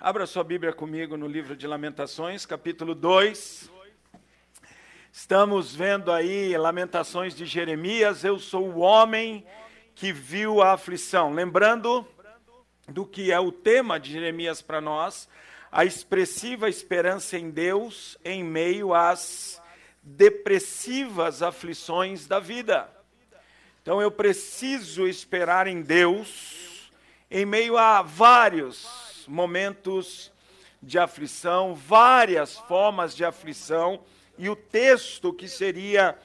Abra sua Bíblia comigo no livro de Lamentações, capítulo 2. Estamos vendo aí Lamentações de Jeremias. Eu sou o homem que viu a aflição. Lembrando do que é o tema de Jeremias para nós, a expressiva esperança em Deus em meio às depressivas aflições da vida. Então eu preciso esperar em Deus em meio a vários momentos de aflição, várias formas de aflição, e o texto que seria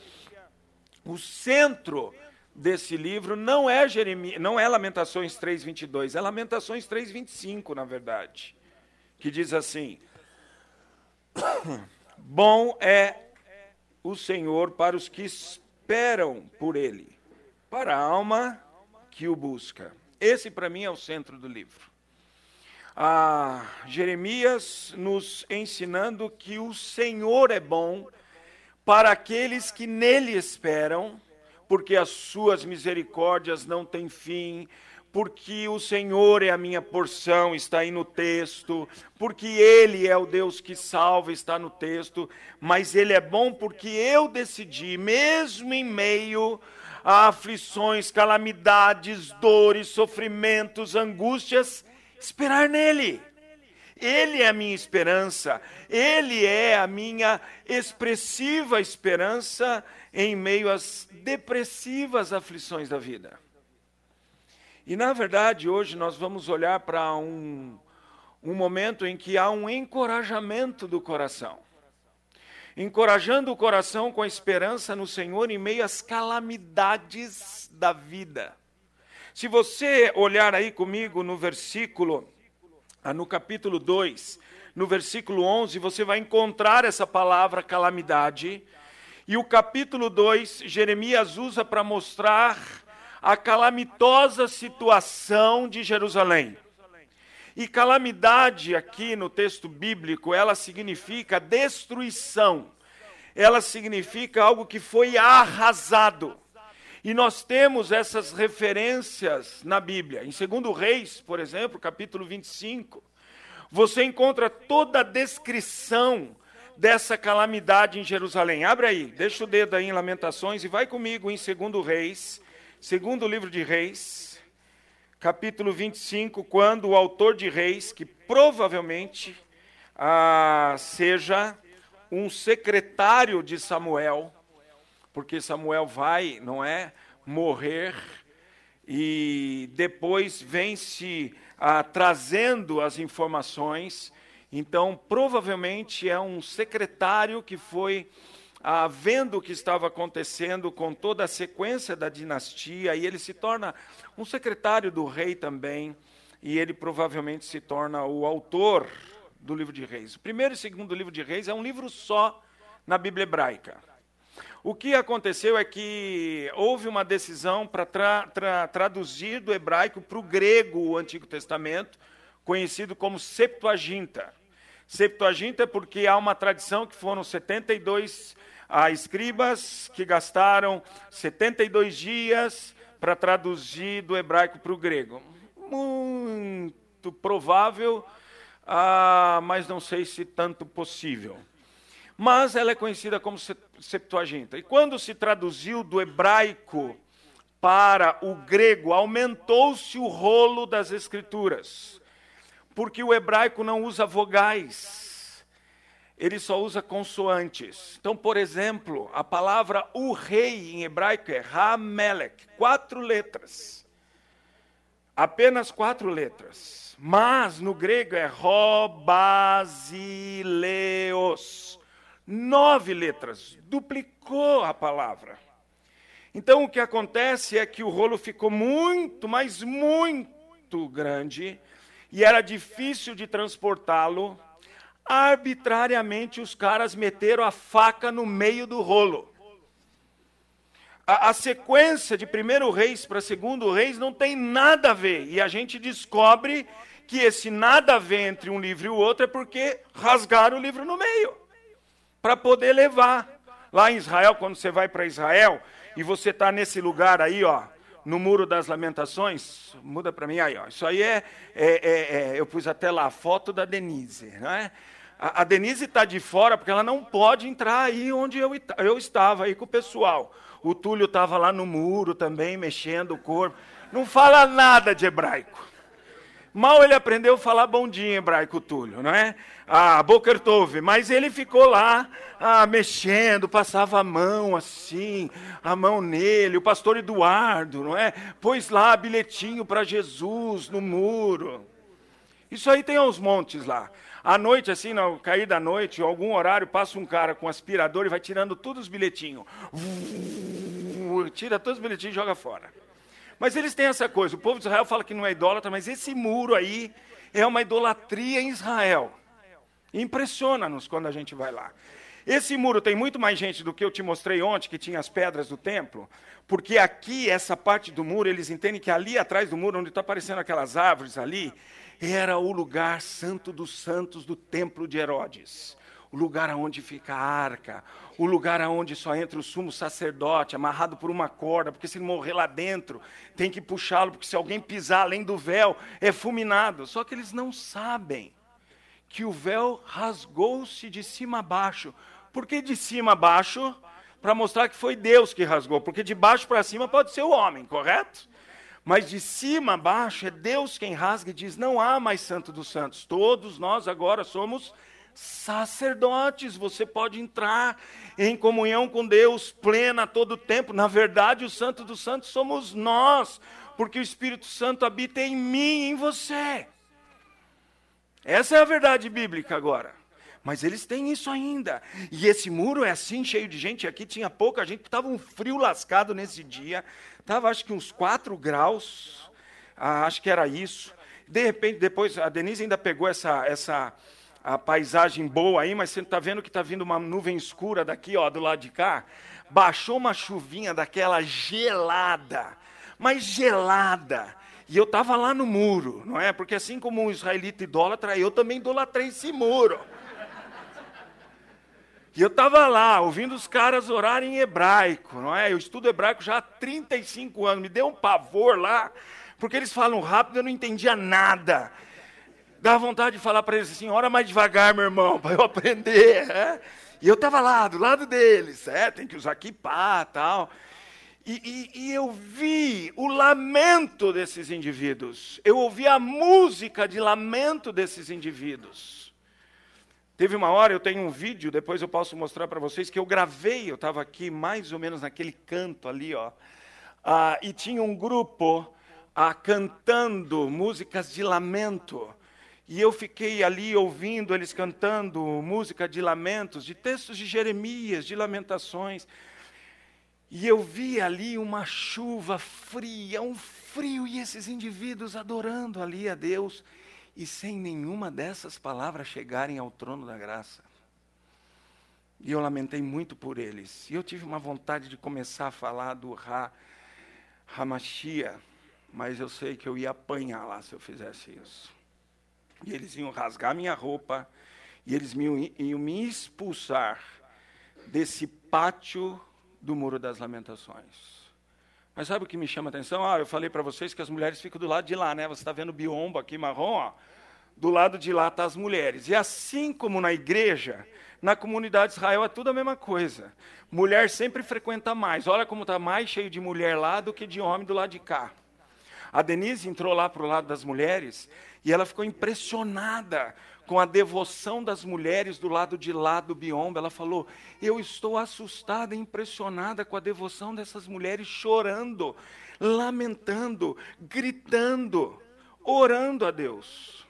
o centro desse livro não é Jeremias, não é Lamentações 3:22, é Lamentações 3:25, na verdade, que diz assim: Bom é o Senhor para os que esperam por ele, para a alma que o busca. Esse para mim é o centro do livro a Jeremias nos ensinando que o Senhor é bom para aqueles que nele esperam, porque as suas misericórdias não têm fim, porque o Senhor é a minha porção, está aí no texto, porque Ele é o Deus que salva, está no texto, mas Ele é bom porque eu decidi, mesmo em meio a aflições, calamidades, dores, sofrimentos, angústias, esperar nele. Ele é a minha esperança, ele é a minha expressiva esperança em meio às depressivas aflições da vida. E na verdade, hoje nós vamos olhar para um, um momento em que há um encorajamento do coração. Encorajando o coração com a esperança no Senhor em meio às calamidades da vida. Se você olhar aí comigo no versículo, ah, no capítulo 2, no versículo 11, você vai encontrar essa palavra calamidade. E o capítulo 2, Jeremias usa para mostrar a calamitosa situação de Jerusalém. E calamidade aqui no texto bíblico, ela significa destruição. Ela significa algo que foi arrasado. E nós temos essas referências na Bíblia. Em 2 Reis, por exemplo, capítulo 25, você encontra toda a descrição dessa calamidade em Jerusalém. Abre aí, deixa o dedo aí em Lamentações e vai comigo em 2 Reis, segundo livro de Reis, capítulo 25, quando o autor de Reis, que provavelmente ah, seja um secretário de Samuel, porque Samuel vai, não é, morrer e depois vem se ah, trazendo as informações. Então, provavelmente é um secretário que foi ah, vendo o que estava acontecendo com toda a sequência da dinastia, e ele se torna um secretário do rei também, e ele provavelmente se torna o autor do livro de Reis. O primeiro e segundo livro de Reis é um livro só na Bíblia hebraica. O que aconteceu é que houve uma decisão para tra tra traduzir do hebraico para o grego o Antigo Testamento, conhecido como Septuaginta. Septuaginta é porque há uma tradição que foram 72 ah, escribas que gastaram 72 dias para traduzir do hebraico para o grego. Muito provável, ah, mas não sei se tanto possível mas ela é conhecida como Septuaginta. E quando se traduziu do hebraico para o grego, aumentou-se o rolo das escrituras, porque o hebraico não usa vogais, ele só usa consoantes. Então, por exemplo, a palavra o rei em hebraico é Hamelech, quatro letras. Apenas quatro letras. Mas no grego é Robasileos nove letras, duplicou a palavra. Então o que acontece é que o rolo ficou muito, mas muito grande e era difícil de transportá-lo. Arbitrariamente os caras meteram a faca no meio do rolo. A, a sequência de primeiro reis para segundo reis não tem nada a ver. E a gente descobre que esse nada a ver entre um livro e o outro é porque rasgaram o livro no meio para poder levar. Lá em Israel, quando você vai para Israel e você está nesse lugar aí, ó, no Muro das Lamentações, muda para mim aí, ó. Isso aí é, é, é, é, eu pus até lá a foto da Denise, não é? A, a Denise está de fora porque ela não pode entrar aí onde eu, eu estava aí com o pessoal. O Túlio estava lá no muro também, mexendo o corpo. Não fala nada de hebraico. Mal ele aprendeu a falar bom dia em hebraico, Túlio, não é? Ah, Boker Tove, mas ele ficou lá ah, mexendo, passava a mão assim, a mão nele, o pastor Eduardo, não é? Pôs lá bilhetinho para Jesus no muro. Isso aí tem aos montes lá. À noite, assim, no cair da noite, algum horário, passa um cara com um aspirador e vai tirando todos os bilhetinhos. Tira todos os bilhetinhos e joga fora. Mas eles têm essa coisa. O povo de Israel fala que não é idólatra, mas esse muro aí é uma idolatria em Israel. Impressiona-nos quando a gente vai lá. Esse muro tem muito mais gente do que eu te mostrei ontem, que tinha as pedras do templo, porque aqui, essa parte do muro, eles entendem que ali atrás do muro, onde está aparecendo aquelas árvores ali, era o lugar santo dos santos do templo de Herodes o lugar aonde fica a arca, o lugar aonde só entra o sumo sacerdote, amarrado por uma corda, porque se ele morrer lá dentro, tem que puxá-lo, porque se alguém pisar além do véu, é fulminado. Só que eles não sabem que o véu rasgou-se de cima a baixo. Por que de cima a baixo? Para mostrar que foi Deus que rasgou, porque de baixo para cima pode ser o homem, correto? Mas de cima a baixo é Deus quem rasga e diz: não há mais santo dos santos. Todos nós agora somos sacerdotes, você pode entrar em comunhão com Deus plena todo o tempo. Na verdade, o Santo dos Santos somos nós, porque o Espírito Santo habita em mim e em você. Essa é a verdade bíblica agora. Mas eles têm isso ainda. E esse muro é assim, cheio de gente. Aqui tinha pouca gente, estava um frio lascado nesse dia. Estava acho que uns 4 graus. Ah, acho que era isso. De repente, depois, a Denise ainda pegou essa, essa, a paisagem boa aí, mas você está vendo que está vindo uma nuvem escura daqui, ó, do lado de cá. Baixou uma chuvinha daquela gelada, mas gelada. E eu estava lá no muro, não é? Porque assim como um israelita idólatra, eu também idolatrei esse muro. E eu estava lá, ouvindo os caras orarem em hebraico, não é? Eu estudo hebraico já há 35 anos, me deu um pavor lá, porque eles falam rápido, eu não entendia nada. Dá vontade de falar para eles assim: ora mais devagar, meu irmão, para eu aprender. É? E eu estava lá, do lado deles, é, tem que usar kipá tal. E, e, e, eu vi o lamento desses indivíduos. Eu ouvi a música de lamento desses indivíduos. Teve uma hora, eu tenho um vídeo, depois eu posso mostrar para vocês, que eu gravei, eu estava aqui mais ou menos naquele canto ali, ó. Ah, e tinha um grupo ah, cantando músicas de lamento. E eu fiquei ali ouvindo eles cantando música de lamentos, de textos de Jeremias, de lamentações. E eu vi ali uma chuva fria, um frio, e esses indivíduos adorando ali a Deus, e sem nenhuma dessas palavras chegarem ao trono da graça. E eu lamentei muito por eles. E eu tive uma vontade de começar a falar do Ra, Hamashia, mas eu sei que eu ia apanhar lá se eu fizesse isso. E eles iam rasgar minha roupa, e eles me, iam me expulsar desse pátio do Muro das Lamentações. Mas sabe o que me chama a atenção? Ah, eu falei para vocês que as mulheres ficam do lado de lá, né? Você está vendo o biombo aqui marrom, ó. Do lado de lá estão tá as mulheres. E assim como na igreja, na comunidade de Israel é tudo a mesma coisa. Mulher sempre frequenta mais. Olha como está mais cheio de mulher lá do que de homem do lado de cá. A Denise entrou lá para o lado das mulheres e ela ficou impressionada com a devoção das mulheres do lado de lá do biombo. Ela falou: Eu estou assustada e impressionada com a devoção dessas mulheres chorando, lamentando, gritando, orando a Deus.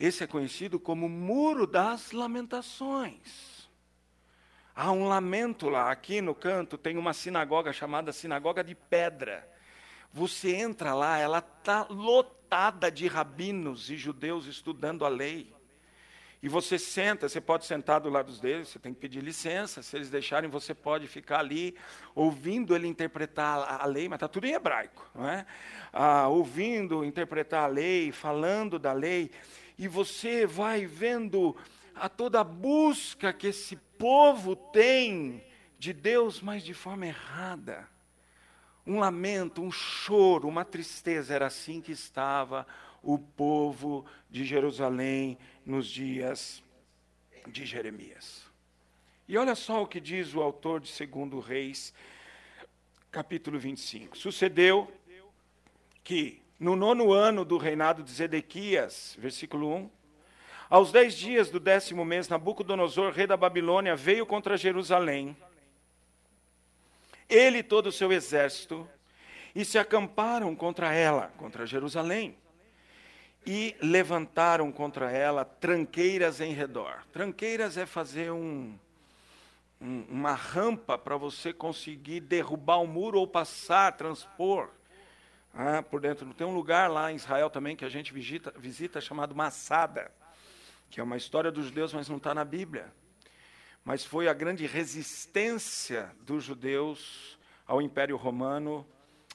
Esse é conhecido como Muro das Lamentações. Há um lamento lá, aqui no canto tem uma sinagoga chamada Sinagoga de Pedra. Você entra lá, ela está lotada de rabinos e judeus estudando a lei. E você senta, você pode sentar do lado deles, você tem que pedir licença. Se eles deixarem, você pode ficar ali ouvindo ele interpretar a lei, mas está tudo em hebraico, não é? Ah, ouvindo interpretar a lei, falando da lei, e você vai vendo a toda a busca que esse povo tem de Deus, mas de forma errada um lamento, um choro, uma tristeza. Era assim que estava o povo de Jerusalém nos dias de Jeremias. E olha só o que diz o autor de 2 Reis, capítulo 25. Sucedeu que no nono ano do reinado de Zedequias, versículo 1, aos dez dias do décimo mês, Nabucodonosor, rei da Babilônia, veio contra Jerusalém, ele e todo o seu exército, e se acamparam contra ela, contra Jerusalém, e levantaram contra ela tranqueiras em redor. Tranqueiras é fazer um, um, uma rampa para você conseguir derrubar o um muro ou passar, transpor ah, por dentro. Tem um lugar lá em Israel também que a gente visita, visita chamado Massada, que é uma história dos judeus, mas não está na Bíblia. Mas foi a grande resistência dos judeus ao Império Romano.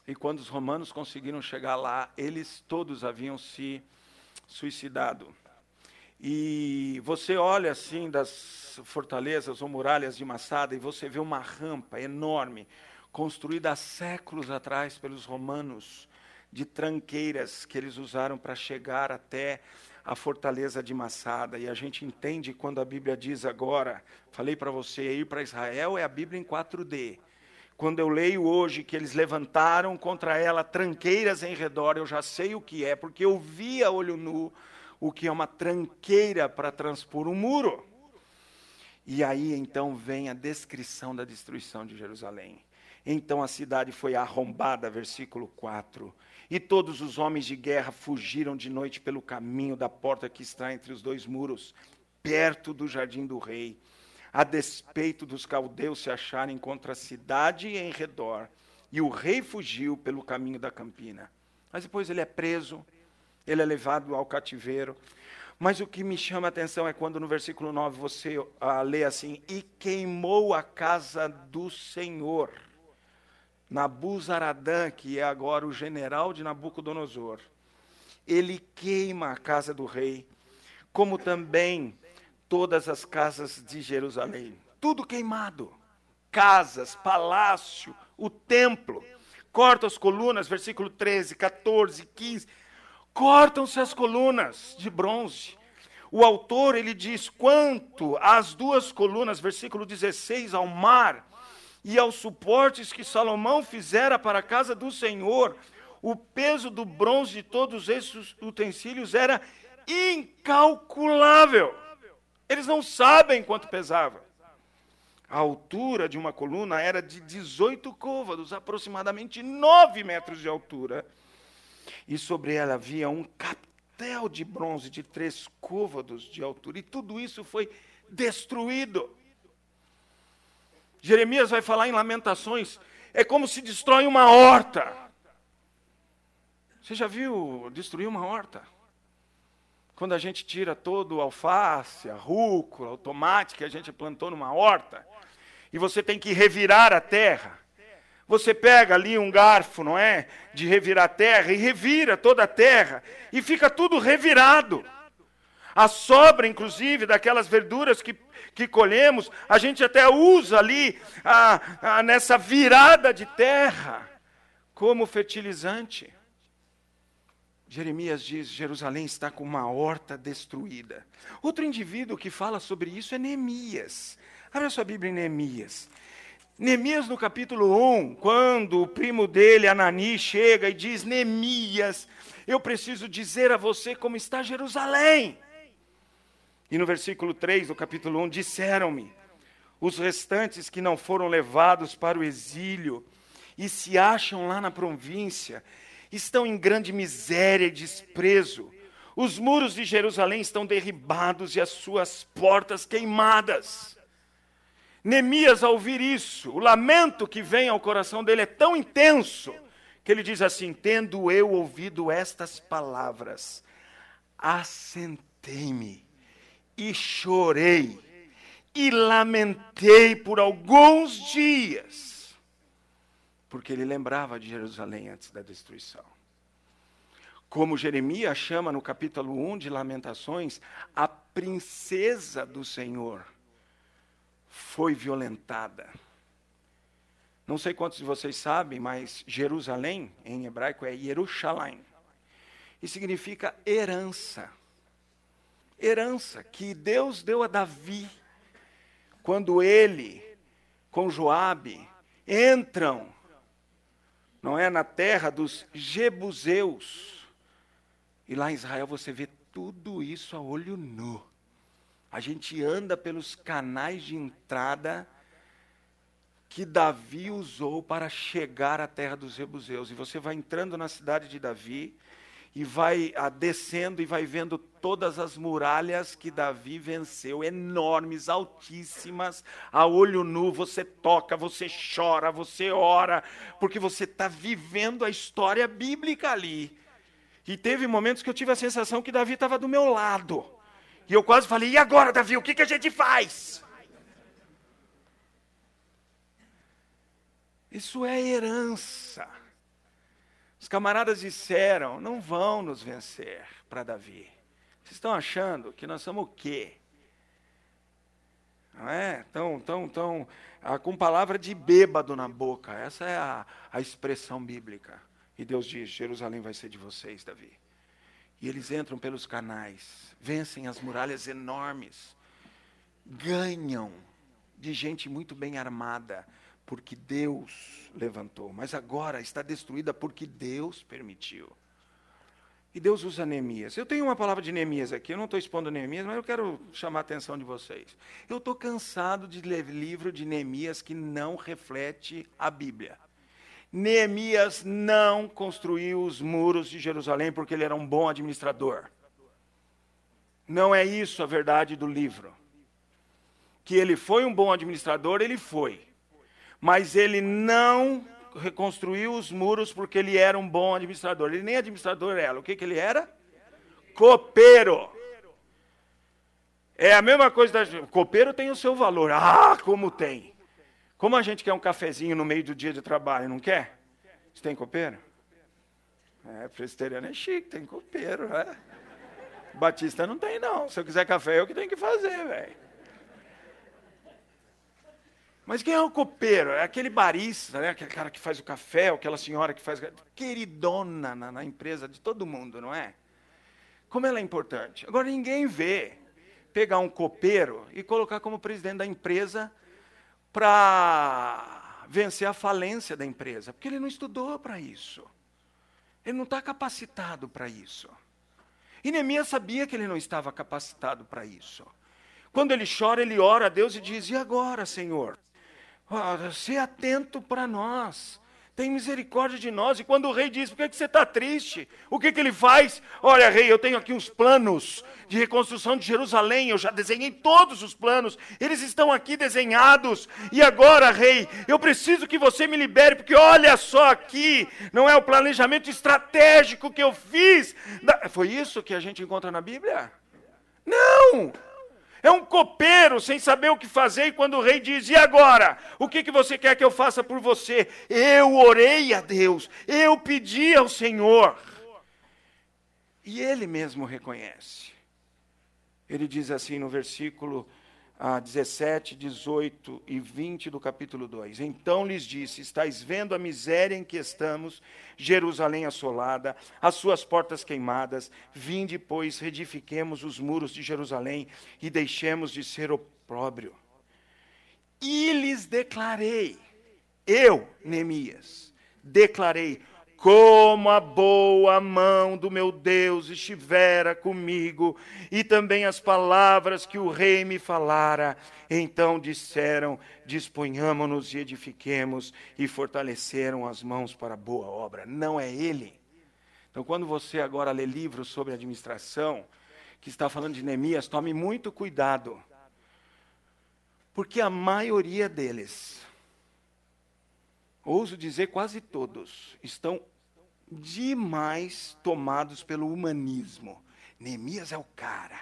E quando os romanos conseguiram chegar lá, eles todos haviam se suicidado. E você olha assim das fortalezas ou muralhas de Massada e você vê uma rampa enorme, construída há séculos atrás pelos romanos, de tranqueiras que eles usaram para chegar até a fortaleza de Massada. E a gente entende quando a Bíblia diz agora, falei para você, ir para Israel é a Bíblia em 4D. Quando eu leio hoje que eles levantaram contra ela tranqueiras em redor, eu já sei o que é, porque eu vi a olho nu o que é uma tranqueira para transpor um muro. E aí então vem a descrição da destruição de Jerusalém. Então a cidade foi arrombada, versículo 4. E todos os homens de guerra fugiram de noite pelo caminho da porta que está entre os dois muros, perto do jardim do rei, a despeito dos caldeus se acharem contra a cidade e em redor. E o rei fugiu pelo caminho da campina. Mas depois ele é preso, ele é levado ao cativeiro. Mas o que me chama a atenção é quando no versículo 9 você uh, lê assim: E queimou a casa do Senhor. Nabuzaradã, que é agora o general de Nabucodonosor, ele queima a casa do rei, como também todas as casas de Jerusalém. Tudo queimado. Casas, palácio, o templo. Corta as colunas, versículo 13, 14, 15 Cortam-se as colunas de bronze. O autor ele diz quanto às duas colunas, versículo 16, ao mar e aos suportes que Salomão fizera para a casa do Senhor, o peso do bronze de todos esses utensílios era incalculável. Eles não sabem quanto pesava. A altura de uma coluna era de 18 côvados, aproximadamente 9 metros de altura e sobre ela havia um captel de bronze de três côvados de altura, e tudo isso foi destruído. Jeremias vai falar em Lamentações, é como se destrói uma horta. Você já viu destruir uma horta? Quando a gente tira todo o alface, a rúcula, o tomate que a gente plantou numa horta, e você tem que revirar a terra. Você pega ali um garfo, não é? De revirar a terra e revira toda a terra e fica tudo revirado. A sobra, inclusive, daquelas verduras que, que colhemos, a gente até usa ali a, a, nessa virada de terra como fertilizante. Jeremias diz: Jerusalém está com uma horta destruída. Outro indivíduo que fala sobre isso é Neemias. Abra sua Bíblia em Neemias. Neemias, no capítulo 1, quando o primo dele, Anani, chega e diz: Neemias, eu preciso dizer a você como está Jerusalém. E no versículo 3 do capítulo 1, disseram-me: os restantes que não foram levados para o exílio e se acham lá na província, estão em grande miséria e desprezo. Os muros de Jerusalém estão derribados e as suas portas queimadas. Neemias, ao ouvir isso, o lamento que vem ao coração dele é tão intenso, que ele diz assim: Tendo eu ouvido estas palavras, assentei-me e chorei e lamentei por alguns dias, porque ele lembrava de Jerusalém antes da destruição. Como Jeremias chama no capítulo 1 de Lamentações, a princesa do Senhor foi violentada. Não sei quantos de vocês sabem, mas Jerusalém, em hebraico, é Yerushalayim. E significa herança. Herança que Deus deu a Davi quando ele, com Joabe, entram, não é, na terra dos Jebuseus. E lá em Israel você vê tudo isso a olho nu. A gente anda pelos canais de entrada que Davi usou para chegar à terra dos Jebuseus. E você vai entrando na cidade de Davi e vai ah, descendo e vai vendo todas as muralhas que Davi venceu, enormes, altíssimas, a olho nu. Você toca, você chora, você ora, porque você está vivendo a história bíblica ali. E teve momentos que eu tive a sensação que Davi estava do meu lado. E eu quase falei: e agora, Davi, o que, que a gente faz? Isso é herança. Os camaradas disseram: não vão nos vencer para Davi. Vocês estão achando que nós somos o quê? Não é? Tão, tão, tão, ah, com palavra de bêbado na boca. Essa é a, a expressão bíblica. E Deus diz: Jerusalém vai ser de vocês, Davi. E eles entram pelos canais, vencem as muralhas enormes, ganham de gente muito bem armada, porque Deus levantou, mas agora está destruída porque Deus permitiu. E Deus usa Neemias. Eu tenho uma palavra de Neemias aqui, eu não estou expondo Neemias, mas eu quero chamar a atenção de vocês. Eu estou cansado de ler livro de Neemias que não reflete a Bíblia. Neemias não construiu os muros de Jerusalém porque ele era um bom administrador. Não é isso a verdade do livro. Que ele foi um bom administrador, ele foi mas ele não reconstruiu os muros porque ele era um bom administrador. Ele nem administrador era. O que, que ele era? Copeiro. É a mesma coisa da. Copeiro tem o seu valor. Ah, como tem. Como a gente quer um cafezinho no meio do dia de trabalho, não quer? Você tem copeiro? É, presbiteriano é chique, tem copeiro, né? Batista não tem, não. Se eu quiser café, é o que tem que fazer, velho. Mas quem é o copeiro? É aquele barista, né? aquele cara que faz o café, aquela senhora que faz. Queridona na, na empresa de todo mundo, não é? Como ela é importante. Agora, ninguém vê pegar um copeiro e colocar como presidente da empresa para vencer a falência da empresa, porque ele não estudou para isso. Ele não está capacitado para isso. E Neemias sabia que ele não estava capacitado para isso. Quando ele chora, ele ora a Deus e diz: E agora, Senhor? Se atento para nós. Tem misericórdia de nós. E quando o rei diz, por que, que você está triste? O que, que ele faz? Olha, rei, eu tenho aqui uns planos de reconstrução de Jerusalém. Eu já desenhei todos os planos. Eles estão aqui desenhados. E agora, rei, eu preciso que você me libere, porque olha só aqui, não é o planejamento estratégico que eu fiz. Foi isso que a gente encontra na Bíblia? Não! É um copeiro sem saber o que fazer, e quando o rei diz: E agora? O que, que você quer que eu faça por você? Eu orei a Deus, eu pedi ao Senhor. E ele mesmo reconhece. Ele diz assim no versículo ah, 17, 18 e 20 do capítulo 2. Então lhes disse: Estais vendo a miséria em que estamos, Jerusalém assolada, as suas portas queimadas. Vinde, pois, reedifiquemos os muros de Jerusalém e deixemos de ser opróbrio. E lhes declarei, eu, Neemias, declarei: como a boa mão do meu Deus estivera comigo, e também as palavras que o rei me falara. Então disseram: Disponhamo-nos e edifiquemos, e fortaleceram as mãos para a boa obra. Não é ele. Então, quando você agora lê livros sobre administração, que está falando de Neemias, tome muito cuidado, porque a maioria deles, ouso dizer quase todos, estão demais tomados pelo humanismo. Neemias é o cara.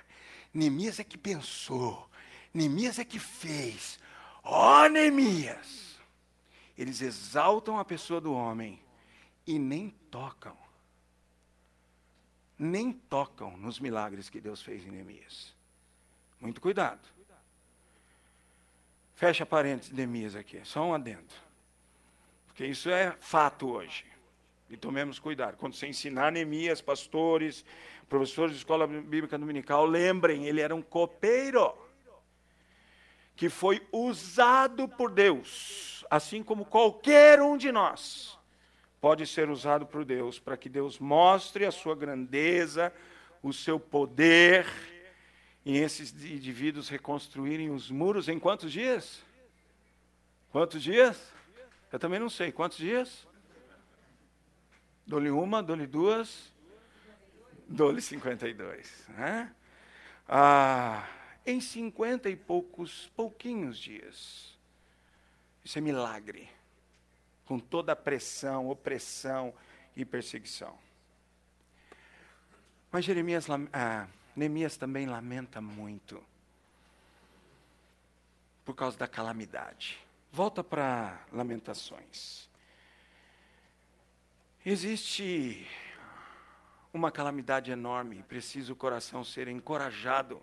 Neemias é que pensou. Neemias é que fez. Ó oh, Neemias! Eles exaltam a pessoa do homem e nem tocam. Nem tocam nos milagres que Deus fez em Neemias. Muito cuidado. Fecha parênteses Neemias aqui, só um adendo. Porque isso é fato hoje. E tomemos cuidado. Quando você ensinar Neemias, pastores, professores de escola bíblica dominical, lembrem, ele era um copeiro que foi usado por Deus, assim como qualquer um de nós pode ser usado por Deus, para que Deus mostre a sua grandeza, o seu poder, e esses indivíduos reconstruírem os muros em quantos dias? Quantos dias? Eu também não sei. Quantos dias? Dou-lhe uma, dou-lhe duas, dou-lhe 52. Né? Ah, em cinquenta e poucos, pouquinhos dias. Isso é milagre. Com toda a pressão, opressão e perseguição. Mas Jeremias, ah, Neemias também lamenta muito por causa da calamidade. Volta para Lamentações. Existe uma calamidade enorme e precisa o coração ser encorajado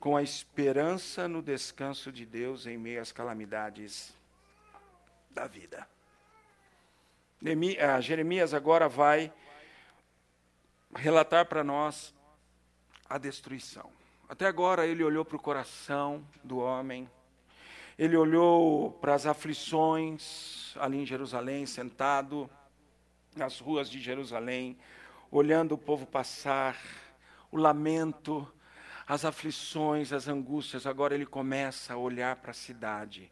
com a esperança no descanso de Deus em meio às calamidades da vida. Ah, Jeremias agora vai relatar para nós a destruição. Até agora ele olhou para o coração do homem, ele olhou para as aflições ali em Jerusalém, sentado nas ruas de Jerusalém, olhando o povo passar, o lamento, as aflições, as angústias. Agora ele começa a olhar para a cidade,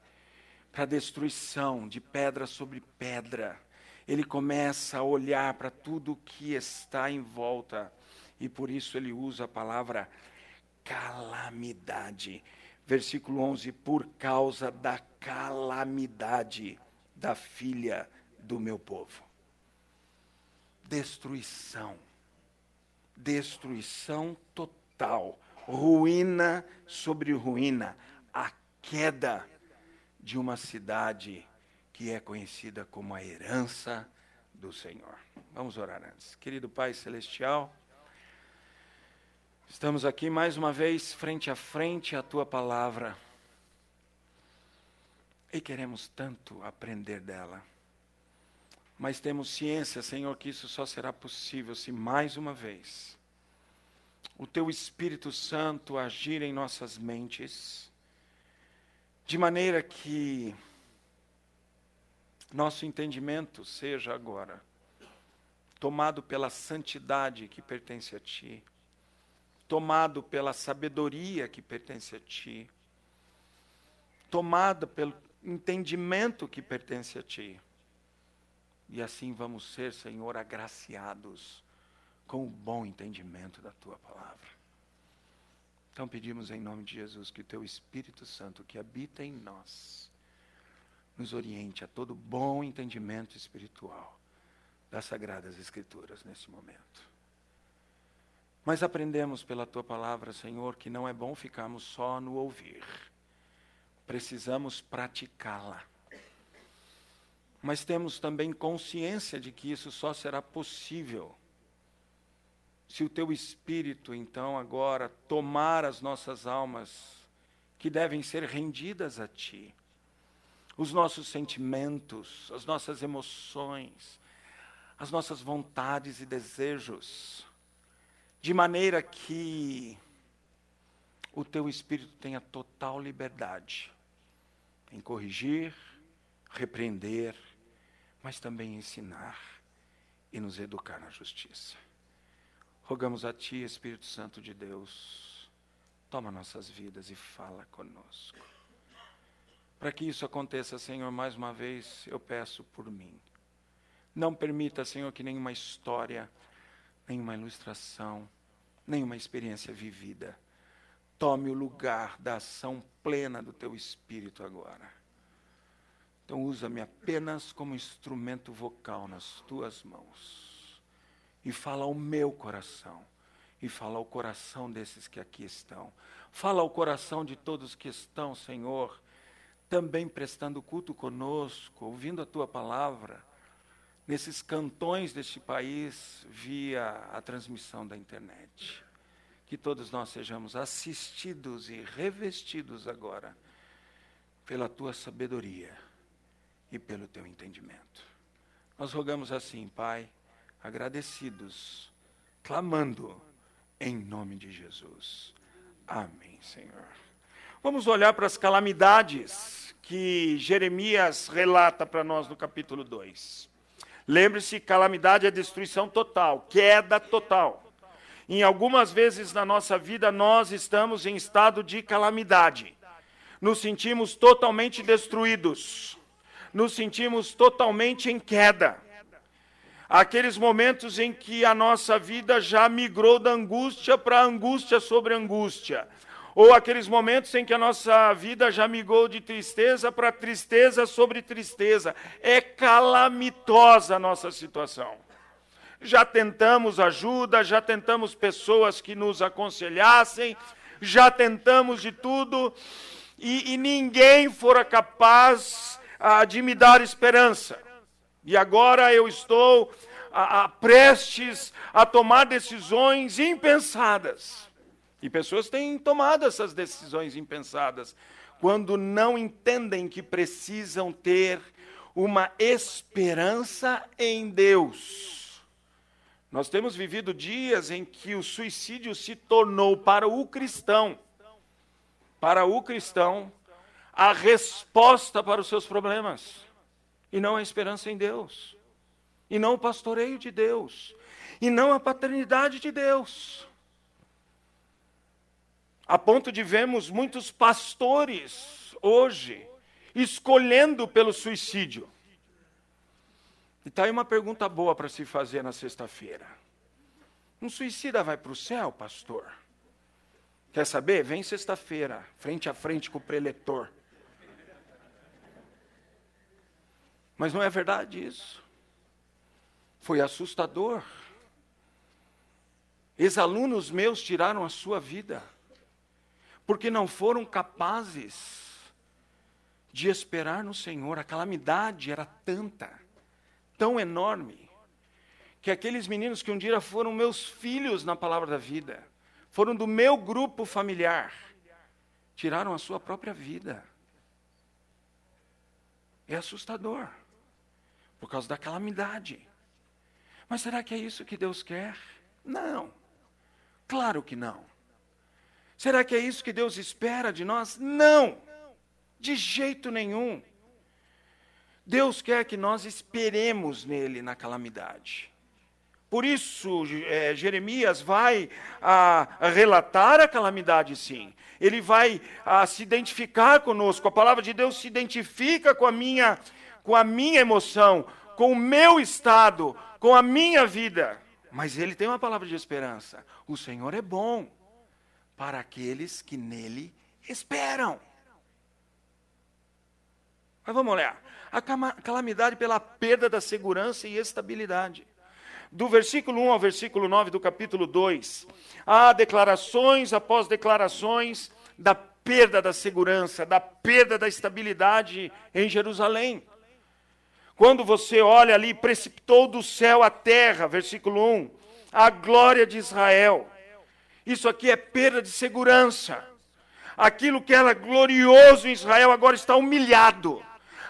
para a destruição de pedra sobre pedra. Ele começa a olhar para tudo que está em volta e por isso ele usa a palavra calamidade. Versículo 11: Por causa da calamidade da filha do meu povo. Destruição. Destruição total. Ruína sobre ruína. A queda de uma cidade que é conhecida como a herança do Senhor. Vamos orar antes. Querido Pai Celestial. Estamos aqui mais uma vez frente a frente à tua palavra. E queremos tanto aprender dela. Mas temos ciência, Senhor, que isso só será possível se mais uma vez o teu Espírito Santo agir em nossas mentes, de maneira que nosso entendimento seja agora tomado pela santidade que pertence a Ti tomado pela sabedoria que pertence a ti, tomado pelo entendimento que pertence a ti. E assim vamos ser, Senhor, agraciados com o bom entendimento da tua palavra. Então pedimos em nome de Jesus que o teu Espírito Santo que habita em nós nos oriente a todo bom entendimento espiritual das sagradas escrituras nesse momento. Mas aprendemos pela tua palavra, Senhor, que não é bom ficarmos só no ouvir. Precisamos praticá-la. Mas temos também consciência de que isso só será possível se o teu espírito, então, agora tomar as nossas almas, que devem ser rendidas a ti, os nossos sentimentos, as nossas emoções, as nossas vontades e desejos, de maneira que o teu espírito tenha total liberdade em corrigir, repreender, mas também ensinar e nos educar na justiça. Rogamos a Ti, Espírito Santo de Deus, toma nossas vidas e fala conosco. Para que isso aconteça, Senhor, mais uma vez eu peço por mim. Não permita, Senhor, que nenhuma história nenhuma ilustração, nenhuma experiência vivida. Tome o lugar da ação plena do teu espírito agora. Então usa-me apenas como instrumento vocal nas tuas mãos. E fala ao meu coração. E fala ao coração desses que aqui estão. Fala ao coração de todos que estão, Senhor, também prestando culto conosco, ouvindo a tua palavra nesses cantões deste país via a transmissão da internet. Que todos nós sejamos assistidos e revestidos agora pela tua sabedoria e pelo teu entendimento. Nós rogamos assim, Pai, agradecidos, clamando em nome de Jesus. Amém, Senhor. Vamos olhar para as calamidades que Jeremias relata para nós no capítulo 2. Lembre-se, calamidade é destruição total, queda total. Em algumas vezes na nossa vida nós estamos em estado de calamidade. Nos sentimos totalmente destruídos. Nos sentimos totalmente em queda. Aqueles momentos em que a nossa vida já migrou da angústia para angústia sobre angústia ou aqueles momentos em que a nossa vida já migrou de tristeza para tristeza sobre tristeza. É calamitosa a nossa situação. Já tentamos ajuda, já tentamos pessoas que nos aconselhassem, já tentamos de tudo, e, e ninguém fora capaz ah, de me dar esperança. E agora eu estou a, a, prestes a tomar decisões impensadas. E pessoas têm tomado essas decisões impensadas quando não entendem que precisam ter uma esperança em Deus. Nós temos vivido dias em que o suicídio se tornou para o cristão, para o cristão, a resposta para os seus problemas, e não a esperança em Deus, e não o pastoreio de Deus, e não a paternidade de Deus a ponto de vermos muitos pastores hoje escolhendo pelo suicídio. E está aí uma pergunta boa para se fazer na sexta-feira. Um suicida vai para o céu, pastor? Quer saber? Vem sexta-feira, frente a frente com o preletor. Mas não é verdade isso. Foi assustador. Ex-alunos meus tiraram a sua vida porque não foram capazes de esperar no Senhor. A calamidade era tanta, tão enorme, que aqueles meninos que um dia foram meus filhos na palavra da vida, foram do meu grupo familiar, tiraram a sua própria vida. É assustador, por causa da calamidade. Mas será que é isso que Deus quer? Não, claro que não. Será que é isso que Deus espera de nós? Não, de jeito nenhum. Deus quer que nós esperemos nele na calamidade. Por isso, é, Jeremias vai a, a, relatar a calamidade, sim. Ele vai a, se identificar conosco. A palavra de Deus se identifica com a minha, com a minha emoção, com o meu estado, com a minha vida. Mas ele tem uma palavra de esperança. O Senhor é bom para aqueles que nele esperam. Mas vamos olhar. A calamidade pela perda da segurança e estabilidade. Do versículo 1 ao versículo 9 do capítulo 2, há declarações após declarações da perda da segurança, da perda da estabilidade em Jerusalém. Quando você olha ali, precipitou do céu à terra, versículo 1, a glória de Israel. Isso aqui é perda de segurança. Aquilo que era glorioso em Israel agora está humilhado.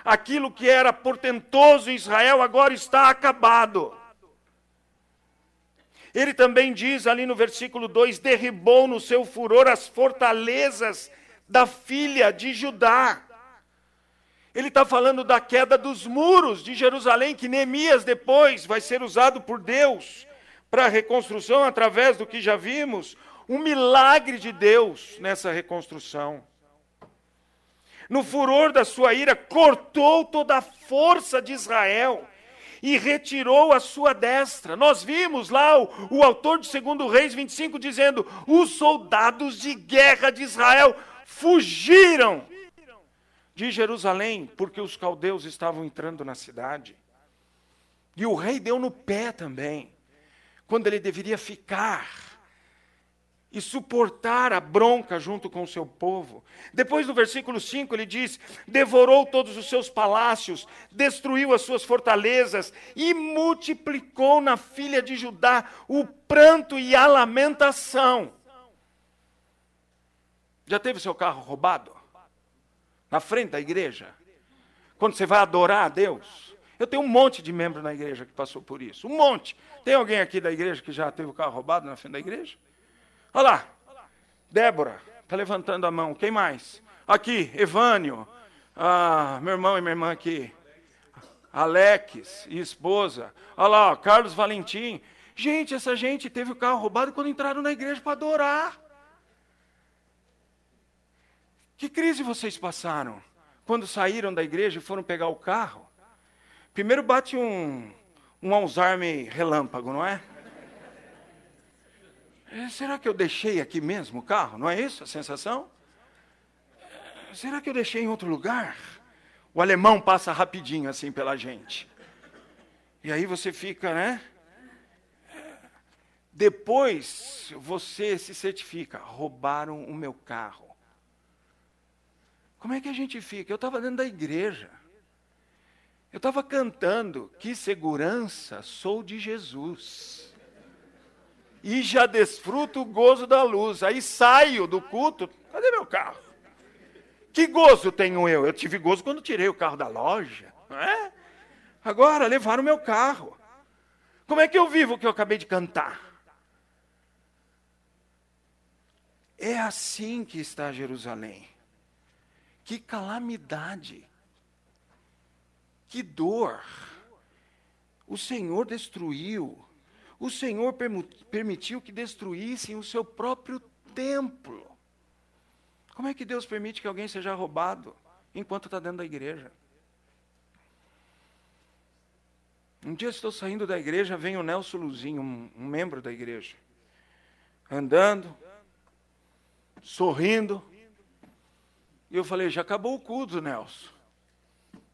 Aquilo que era portentoso em Israel agora está acabado. Ele também diz ali no versículo 2: derribou no seu furor as fortalezas da filha de Judá. Ele está falando da queda dos muros de Jerusalém, que Neemias depois vai ser usado por Deus para a reconstrução através do que já vimos, um milagre de Deus nessa reconstrução. No furor da sua ira, cortou toda a força de Israel e retirou a sua destra. Nós vimos lá o, o autor de 2 Reis 25 dizendo: os soldados de guerra de Israel fugiram de Jerusalém, porque os caldeus estavam entrando na cidade. E o rei deu no pé também quando ele deveria ficar e suportar a bronca junto com o seu povo. Depois, no versículo 5, ele diz: devorou todos os seus palácios, destruiu as suas fortalezas e multiplicou na filha de Judá o pranto e a lamentação. Já teve seu carro roubado? Na frente da igreja? Quando você vai adorar a Deus. Eu tenho um monte de membros na igreja que passou por isso. Um monte. Tem alguém aqui da igreja que já teve o carro roubado na frente da igreja? Olha lá. Débora, está levantando a mão. Quem mais? Aqui, Evânio. Ah, meu irmão e minha irmã aqui. Alex e esposa. Olha lá, ó, Carlos Valentim. Gente, essa gente teve o carro roubado quando entraram na igreja para adorar. Que crise vocês passaram quando saíram da igreja e foram pegar o carro? Primeiro bate um, um Alzheimer relâmpago, não é? é? Será que eu deixei aqui mesmo o carro? Não é isso a sensação? Será que eu deixei em outro lugar? O alemão passa rapidinho assim pela gente. E aí você fica, né? Depois você se certifica: roubaram o meu carro. Como é que a gente fica? Eu estava dentro da igreja. Eu estava cantando: Que segurança sou de Jesus. E já desfruto o gozo da luz. Aí saio do culto: Cadê meu carro? Que gozo tenho eu? Eu tive gozo quando tirei o carro da loja. Não é? Agora levaram o meu carro. Como é que eu vivo o que eu acabei de cantar? É assim que está Jerusalém. Que calamidade. Que dor. O Senhor destruiu. O Senhor permitiu que destruíssem o seu próprio templo. Como é que Deus permite que alguém seja roubado enquanto está dentro da igreja? Um dia estou saindo da igreja, vem o Nelson Luzinho, um, um membro da igreja, andando, sorrindo. E eu falei, já acabou o culto, Nelson.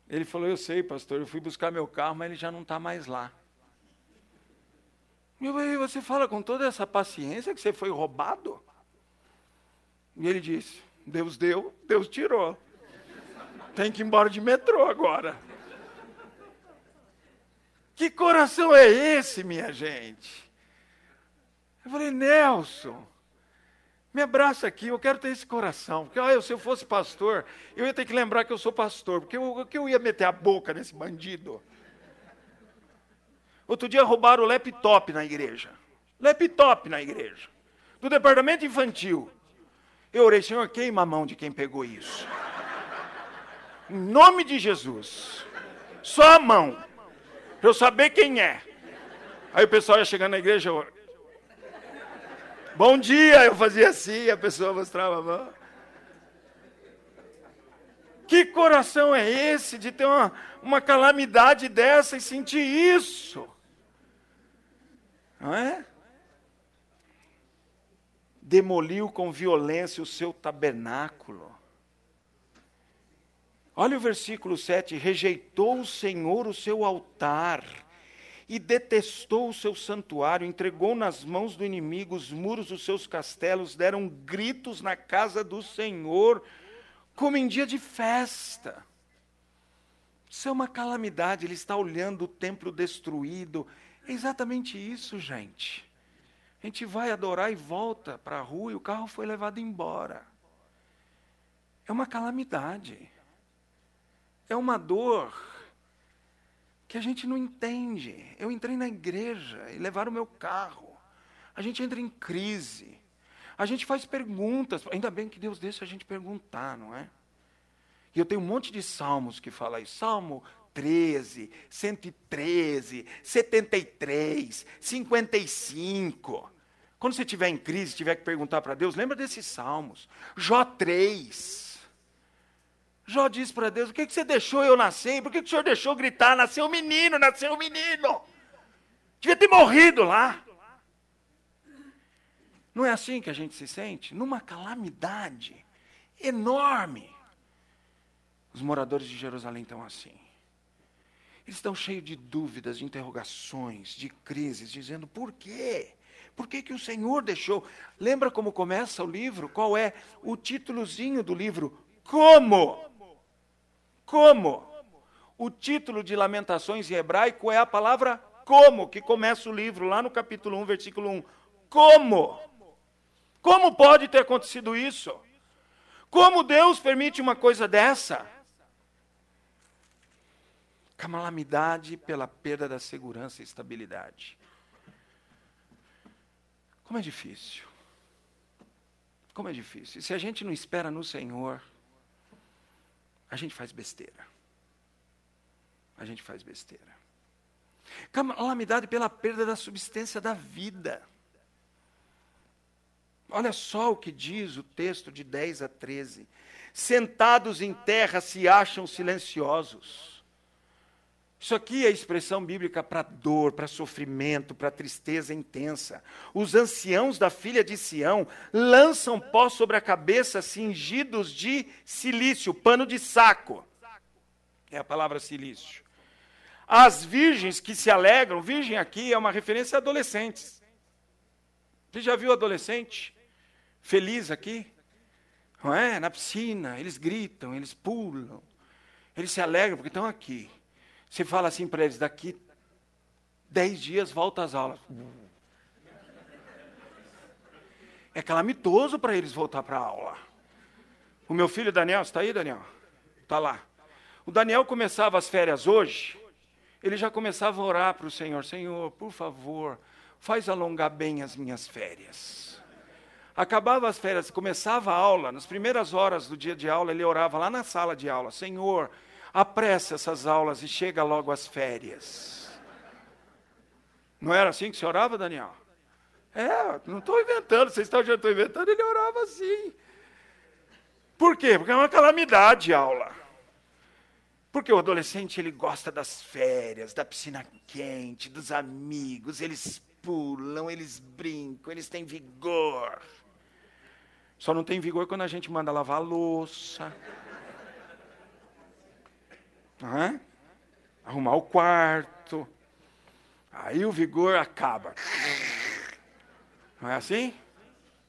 Ele falou, eu sei, pastor, eu fui buscar meu carro, mas ele já não está mais lá. E eu falei, você fala com toda essa paciência que você foi roubado? E ele disse, Deus deu, Deus tirou. Tem que ir embora de metrô agora. Que coração é esse, minha gente? Eu falei, Nelson, me abraça aqui, eu quero ter esse coração. Porque ah, se eu fosse pastor, eu ia ter que lembrar que eu sou pastor, porque eu, que eu ia meter a boca nesse bandido. Outro dia roubaram o laptop na igreja. Laptop na igreja. Do departamento infantil. Eu orei, Senhor, queima a mão de quem pegou isso. Em nome de Jesus. Só a mão. Para eu saber quem é. Aí o pessoal ia chegando na igreja, Bom dia, eu fazia assim, a pessoa mostrava a mão. Que coração é esse de ter uma, uma calamidade dessa e sentir isso? Não é? Demoliu com violência o seu tabernáculo. Olha o versículo 7: rejeitou o Senhor o seu altar e detestou o seu santuário, entregou nas mãos do inimigo os muros dos seus castelos, deram gritos na casa do Senhor, como em dia de festa. Isso é uma calamidade, ele está olhando o templo destruído. É exatamente isso, gente. A gente vai adorar e volta para a rua e o carro foi levado embora. É uma calamidade. É uma dor que a gente não entende. Eu entrei na igreja e levaram o meu carro. A gente entra em crise. A gente faz perguntas. Ainda bem que Deus deixa a gente perguntar, não é? E eu tenho um monte de salmos que falam isso. Salmo 13, 113, 73, 55. Quando você estiver em crise, tiver que perguntar para Deus, lembra desses salmos. Jó 3. Jó diz para Deus: Por que, que você deixou eu nascer? Por que, que o senhor deixou gritar? Nasceu um menino, nasceu um menino. Devia ter morrido lá. Não é assim que a gente se sente? Numa calamidade enorme. Os moradores de Jerusalém estão assim. Eles estão cheios de dúvidas, de interrogações, de crises, dizendo por quê? Por que, que o Senhor deixou? Lembra como começa o livro? Qual é o títulozinho do livro? Como? Como. O título de Lamentações em hebraico é a palavra como, que começa o livro, lá no capítulo 1, versículo 1. Como? Como pode ter acontecido isso? Como Deus permite uma coisa dessa? Calamidade pela perda da segurança e estabilidade. Como é difícil. Como é difícil. E se a gente não espera no Senhor, a gente faz besteira. A gente faz besteira. Calamidade pela perda da subsistência da vida. Olha só o que diz o texto de 10 a 13. Sentados em terra se acham silenciosos. Isso aqui é expressão bíblica para dor, para sofrimento, para tristeza intensa. Os anciãos da filha de Sião lançam pó sobre a cabeça, cingidos de silício, pano de saco. É a palavra silício. As virgens que se alegram, virgem aqui é uma referência a adolescentes. Você já viu adolescente feliz aqui? Não é? Na piscina, eles gritam, eles pulam, eles se alegram porque estão aqui. Você fala assim para eles: daqui dez dias volta às aulas. É calamitoso para eles voltar para a aula. O meu filho Daniel, está aí, Daniel? Está lá. O Daniel começava as férias hoje, ele já começava a orar para o Senhor: Senhor, por favor, faz alongar bem as minhas férias. Acabava as férias, começava a aula, nas primeiras horas do dia de aula, ele orava lá na sala de aula: Senhor, apressa essas aulas e chega logo às férias. Não era assim que você orava, Daniel? É, não estou inventando, vocês estão já inventando, ele orava assim. Por quê? Porque é uma calamidade a aula. Porque o adolescente ele gosta das férias, da piscina quente, dos amigos, eles pulam, eles brincam, eles têm vigor. Só não tem vigor quando a gente manda lavar a louça. Arrumar o quarto. Aí o vigor acaba. Não é assim?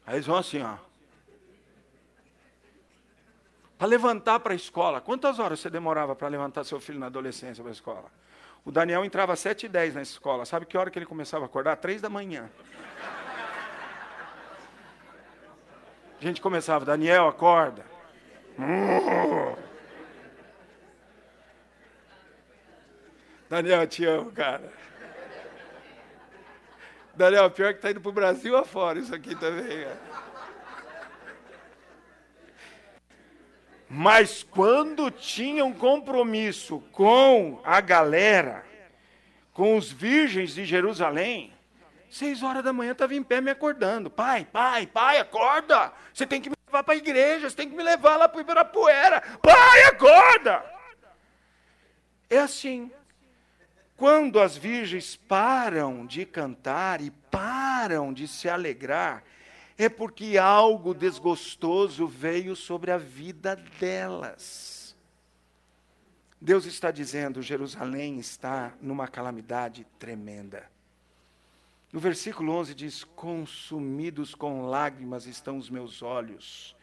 Aí eles vão assim, ó. Para levantar para a escola. Quantas horas você demorava para levantar seu filho na adolescência para a escola? O Daniel entrava às 7 e 10 na escola. Sabe que hora que ele começava a acordar? Três da manhã. A gente começava, Daniel, acorda. Daniel, te amo, cara. Daniel, pior que está indo para o Brasil afora isso aqui também. Cara. Mas quando tinha um compromisso com a galera, com os virgens de Jerusalém, seis horas da manhã estava em pé me acordando. Pai, pai, pai, acorda! Você tem que me levar para a igreja, você tem que me levar lá para o Ibirapuera. Pai, acorda! É assim. Quando as virgens param de cantar e param de se alegrar, é porque algo desgostoso veio sobre a vida delas. Deus está dizendo: Jerusalém está numa calamidade tremenda. No versículo 11 diz: Consumidos com lágrimas estão os meus olhos,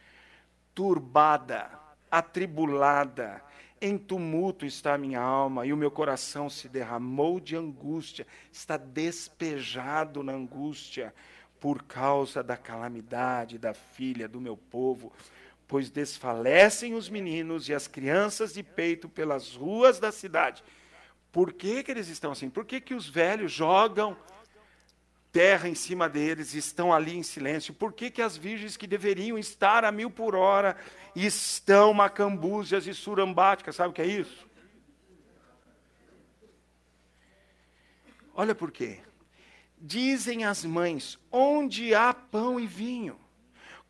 turbada, atribulada, em tumulto está a minha alma e o meu coração se derramou de angústia, está despejado na angústia por causa da calamidade da filha do meu povo, pois desfalecem os meninos e as crianças de peito pelas ruas da cidade. Por que, que eles estão assim? Por que, que os velhos jogam terra em cima deles, estão ali em silêncio. Por que, que as virgens que deveriam estar a mil por hora estão macambúzias e surambáticas? Sabe o que é isso? Olha por quê. Dizem as mães: onde há pão e vinho?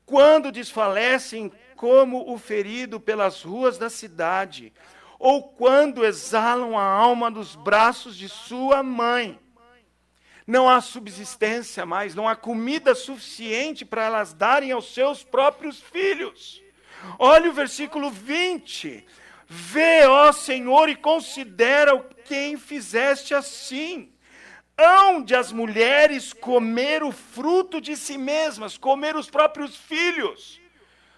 Quando desfalecem como o ferido pelas ruas da cidade, ou quando exalam a alma dos braços de sua mãe não há subsistência mais, não há comida suficiente para elas darem aos seus próprios filhos. Olha o versículo 20. Vê, ó Senhor, e considera quem fizeste assim. Onde as mulheres comer o fruto de si mesmas, comer os próprios filhos.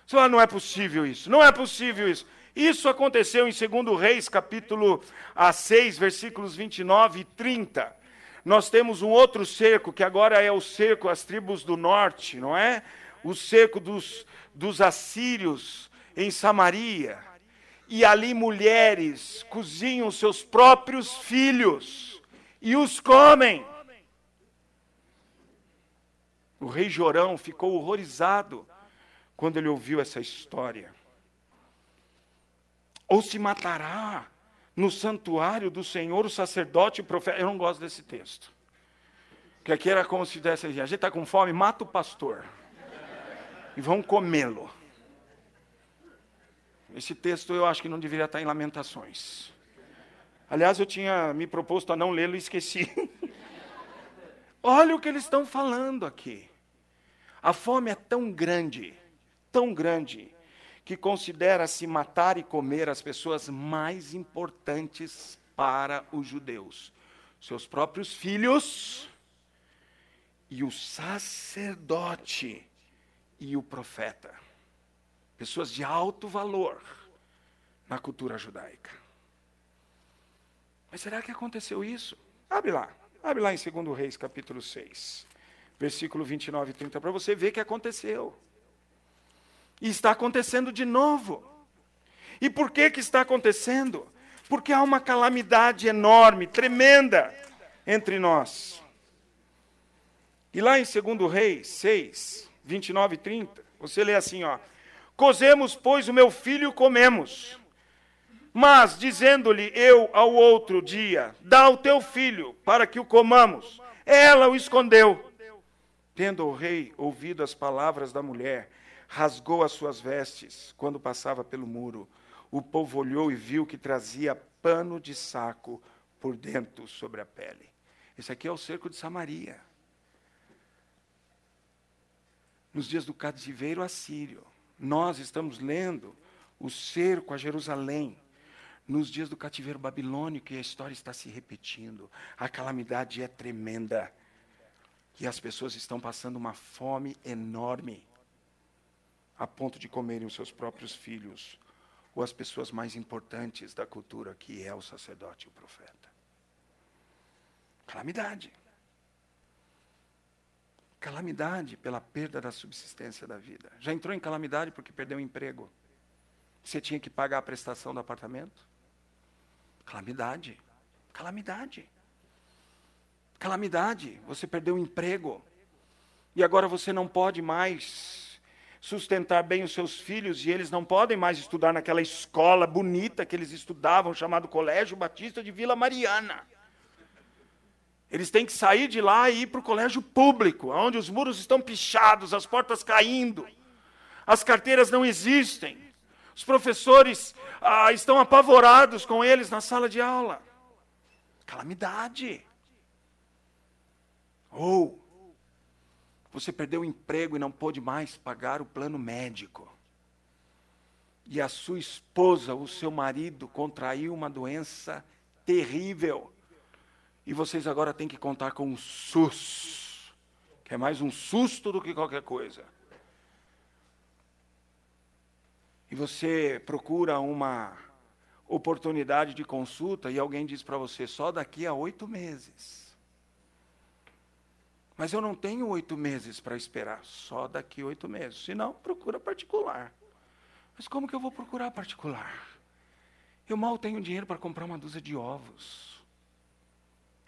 Você fala, não é possível isso, não é possível isso. Isso aconteceu em 2 Reis, capítulo 6, versículos 29 e 30 nós temos um outro cerco, que agora é o cerco às tribos do norte, não é? O cerco dos, dos assírios em Samaria. e ali mulheres cozinham seus próprios filhos e os comem. O rei Jorão ficou horrorizado quando ele ouviu essa história. Ou se matará no santuário do Senhor o sacerdote e o profeta. Eu não gosto desse texto. Que aqui era como se dissesse, a gente está com fome, mata o pastor. E vão comê-lo. Esse texto eu acho que não deveria estar em Lamentações. Aliás, eu tinha me proposto a não lê-lo e esqueci. Olha o que eles estão falando aqui. A fome é tão grande, tão grande, que considera se matar e comer as pessoas mais importantes para os judeus: seus próprios filhos e o sacerdote e o profeta. Pessoas de alto valor na cultura judaica. Mas será que aconteceu isso? Abre lá, abre lá em 2 Reis, capítulo 6, versículo 29 e 30, para você ver que aconteceu. E está acontecendo de novo. E por que, que está acontecendo? Porque há uma calamidade enorme, tremenda entre nós. E lá em 2 Reis 6, 29 e 30, você lê assim, ó. Cozemos, pois, o meu filho comemos. Mas, dizendo-lhe eu ao outro dia, dá o teu filho, para que o comamos, ela o escondeu. Tendo o rei ouvido as palavras da mulher, rasgou as suas vestes quando passava pelo muro. O povo olhou e viu que trazia pano de saco por dentro sobre a pele. Esse aqui é o cerco de Samaria. Nos dias do cativeiro assírio. Nós estamos lendo o cerco a Jerusalém nos dias do cativeiro babilônico e a história está se repetindo. A calamidade é tremenda. E as pessoas estão passando uma fome enorme, a ponto de comerem os seus próprios filhos, ou as pessoas mais importantes da cultura, que é o sacerdote e o profeta. Calamidade. Calamidade pela perda da subsistência da vida. Já entrou em calamidade porque perdeu o emprego? Você tinha que pagar a prestação do apartamento? Calamidade. Calamidade. Calamidade. Você perdeu o emprego. E agora você não pode mais sustentar bem os seus filhos e eles não podem mais estudar naquela escola bonita que eles estudavam, chamado Colégio Batista de Vila Mariana. Eles têm que sair de lá e ir para o colégio público, onde os muros estão pichados, as portas caindo, as carteiras não existem, os professores ah, estão apavorados com eles na sala de aula. Calamidade. Ou você perdeu o emprego e não pôde mais pagar o plano médico. E a sua esposa, o seu marido, contraiu uma doença terrível e vocês agora têm que contar com um SUS, que é mais um susto do que qualquer coisa. E você procura uma oportunidade de consulta e alguém diz para você, só daqui a oito meses. Mas eu não tenho oito meses para esperar, só daqui oito meses. Se não, procura particular. Mas como que eu vou procurar particular? Eu mal tenho dinheiro para comprar uma dúzia de ovos.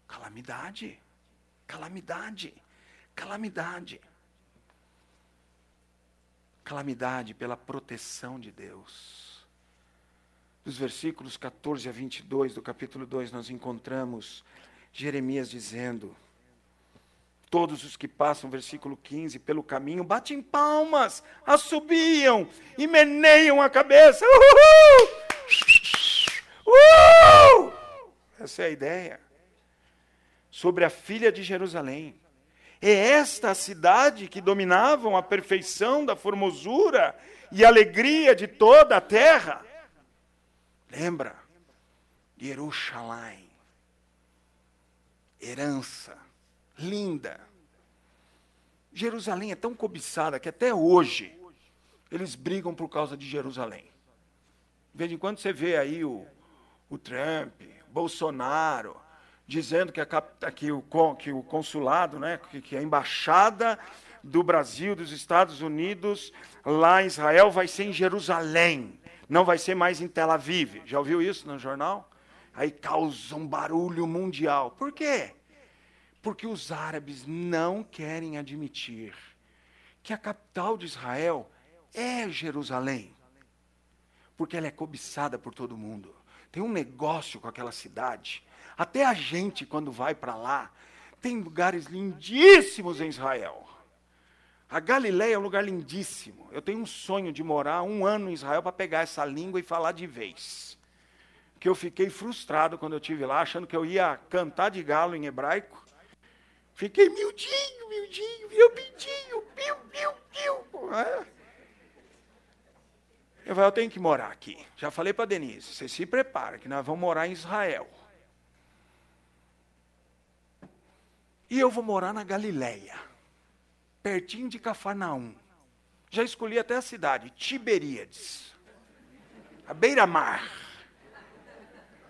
Calamidade, calamidade, calamidade. Calamidade pela proteção de Deus. Dos versículos 14 a 22 do capítulo 2, nós encontramos Jeremias dizendo: Todos os que passam, versículo 15, pelo caminho, batem palmas, assobiam e meneiam a cabeça. Uhul! Uhul! Essa é a ideia sobre a filha de Jerusalém. É esta a cidade que dominavam a perfeição da formosura e alegria de toda a terra. Lembra? Jerusalém. Herança. Linda. Jerusalém é tão cobiçada que até hoje eles brigam por causa de Jerusalém. De vez em quando você vê aí o, o Trump, Bolsonaro, dizendo que, a, que, o, que o consulado, né, que, que a embaixada do Brasil, dos Estados Unidos, lá em Israel, vai ser em Jerusalém, não vai ser mais em Tel Aviv. Já ouviu isso no jornal? Aí causa um barulho mundial. Por quê? Porque os árabes não querem admitir que a capital de Israel é Jerusalém. Porque ela é cobiçada por todo mundo. Tem um negócio com aquela cidade. Até a gente, quando vai para lá, tem lugares lindíssimos em Israel. A Galileia é um lugar lindíssimo. Eu tenho um sonho de morar um ano em Israel para pegar essa língua e falar de vez. Que eu fiquei frustrado quando eu tive lá, achando que eu ia cantar de galo em hebraico. Fiquei miudinho, miudinho, meu pidinho, piu, piu, piu. É. Eu falei, eu tenho que morar aqui. Já falei para Denise, você se prepara, que nós vamos morar em Israel. E eu vou morar na Galileia pertinho de Cafarnaum. Já escolhi até a cidade, Tiberíades. A beira-mar.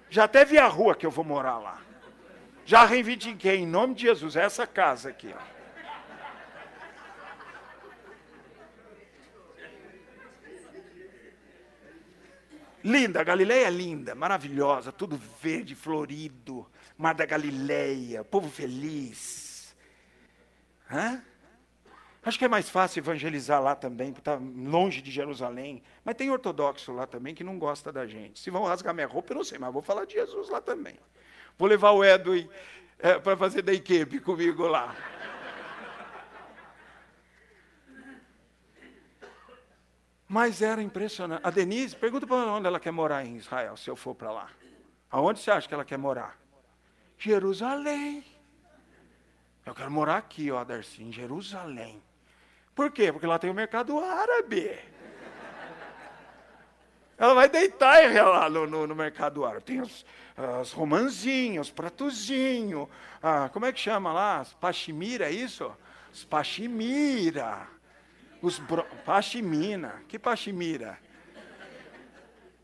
Já até vi a rua que eu vou morar lá. Já reivindiquei, em nome de Jesus, essa casa aqui. Ó. Linda, a Galileia é linda, maravilhosa, tudo verde, florido, Mar da Galileia, povo feliz. Hã? Acho que é mais fácil evangelizar lá também, porque está longe de Jerusalém. Mas tem ortodoxo lá também que não gosta da gente. Se vão rasgar minha roupa, eu não sei, mas vou falar de Jesus lá também. Vou levar o Edwin é, para fazer da equipe comigo lá. Mas era impressionante. A Denise, pergunta para onde ela quer morar em Israel, se eu for para lá. Aonde você acha que ela quer morar? Jerusalém. Eu quero morar aqui, ó, Darcy, em Jerusalém. Por quê? Porque lá tem o mercado árabe. Ela vai deitar lá no, no, no mercado árabe. Tem os, os romanzinhos, os pratuzinhos. Ah, como é que chama lá? Os pachimira, é isso? Os pachimira. Os bro... pachimina. Que pachimira?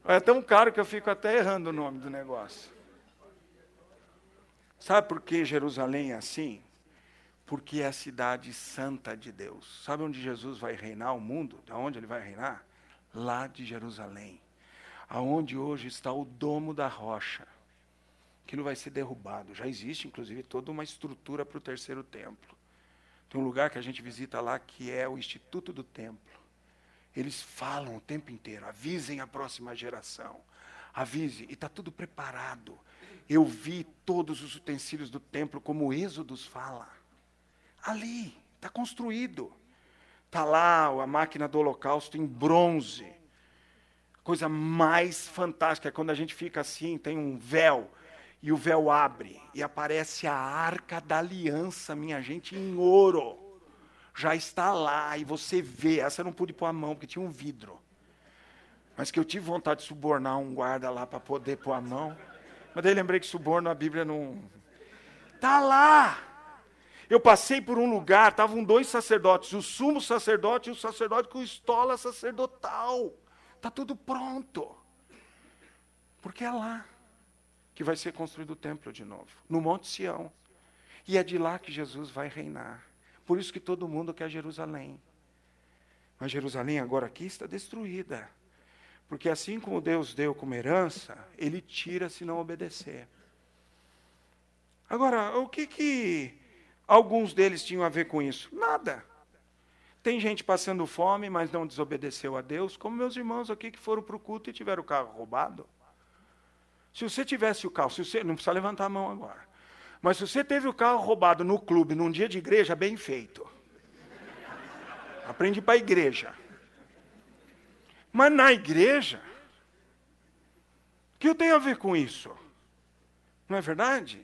É tão caro que eu fico até errando o nome do negócio. Sabe por que Jerusalém é assim? porque é a cidade santa de Deus. Sabe onde Jesus vai reinar o mundo? De onde ele vai reinar? Lá de Jerusalém. Aonde hoje está o domo da rocha. Aquilo vai ser derrubado. Já existe, inclusive, toda uma estrutura para o terceiro templo. Tem um lugar que a gente visita lá que é o Instituto do Templo. Eles falam o tempo inteiro, avisem a próxima geração. Avise, e está tudo preparado. Eu vi todos os utensílios do templo, como o Êxodos fala. Ali, está construído. Está lá a máquina do holocausto em bronze. Coisa mais fantástica é quando a gente fica assim, tem um véu, e o véu abre, e aparece a arca da aliança, minha gente, em ouro. Já está lá, e você vê. Essa eu não pude pôr a mão, porque tinha um vidro. Mas que eu tive vontade de subornar um guarda lá para poder pôr a mão. Mas daí lembrei que suborno a Bíblia não. Está lá! Eu passei por um lugar, estavam dois sacerdotes, o sumo sacerdote e o sacerdote com estola sacerdotal. Está tudo pronto. Porque é lá que vai ser construído o templo de novo, no Monte Sião. E é de lá que Jesus vai reinar. Por isso que todo mundo quer Jerusalém. Mas Jerusalém agora aqui está destruída. Porque assim como Deus deu como herança, ele tira se não obedecer. Agora, o que que Alguns deles tinham a ver com isso. Nada. Tem gente passando fome, mas não desobedeceu a Deus, como meus irmãos aqui que foram para o culto e tiveram o carro roubado. Se você tivesse o carro, se você, não precisa levantar a mão agora. Mas se você teve o carro roubado no clube, num dia de igreja, bem feito. Aprende para a igreja. Mas na igreja, o que eu tenho a ver com isso? Não é verdade?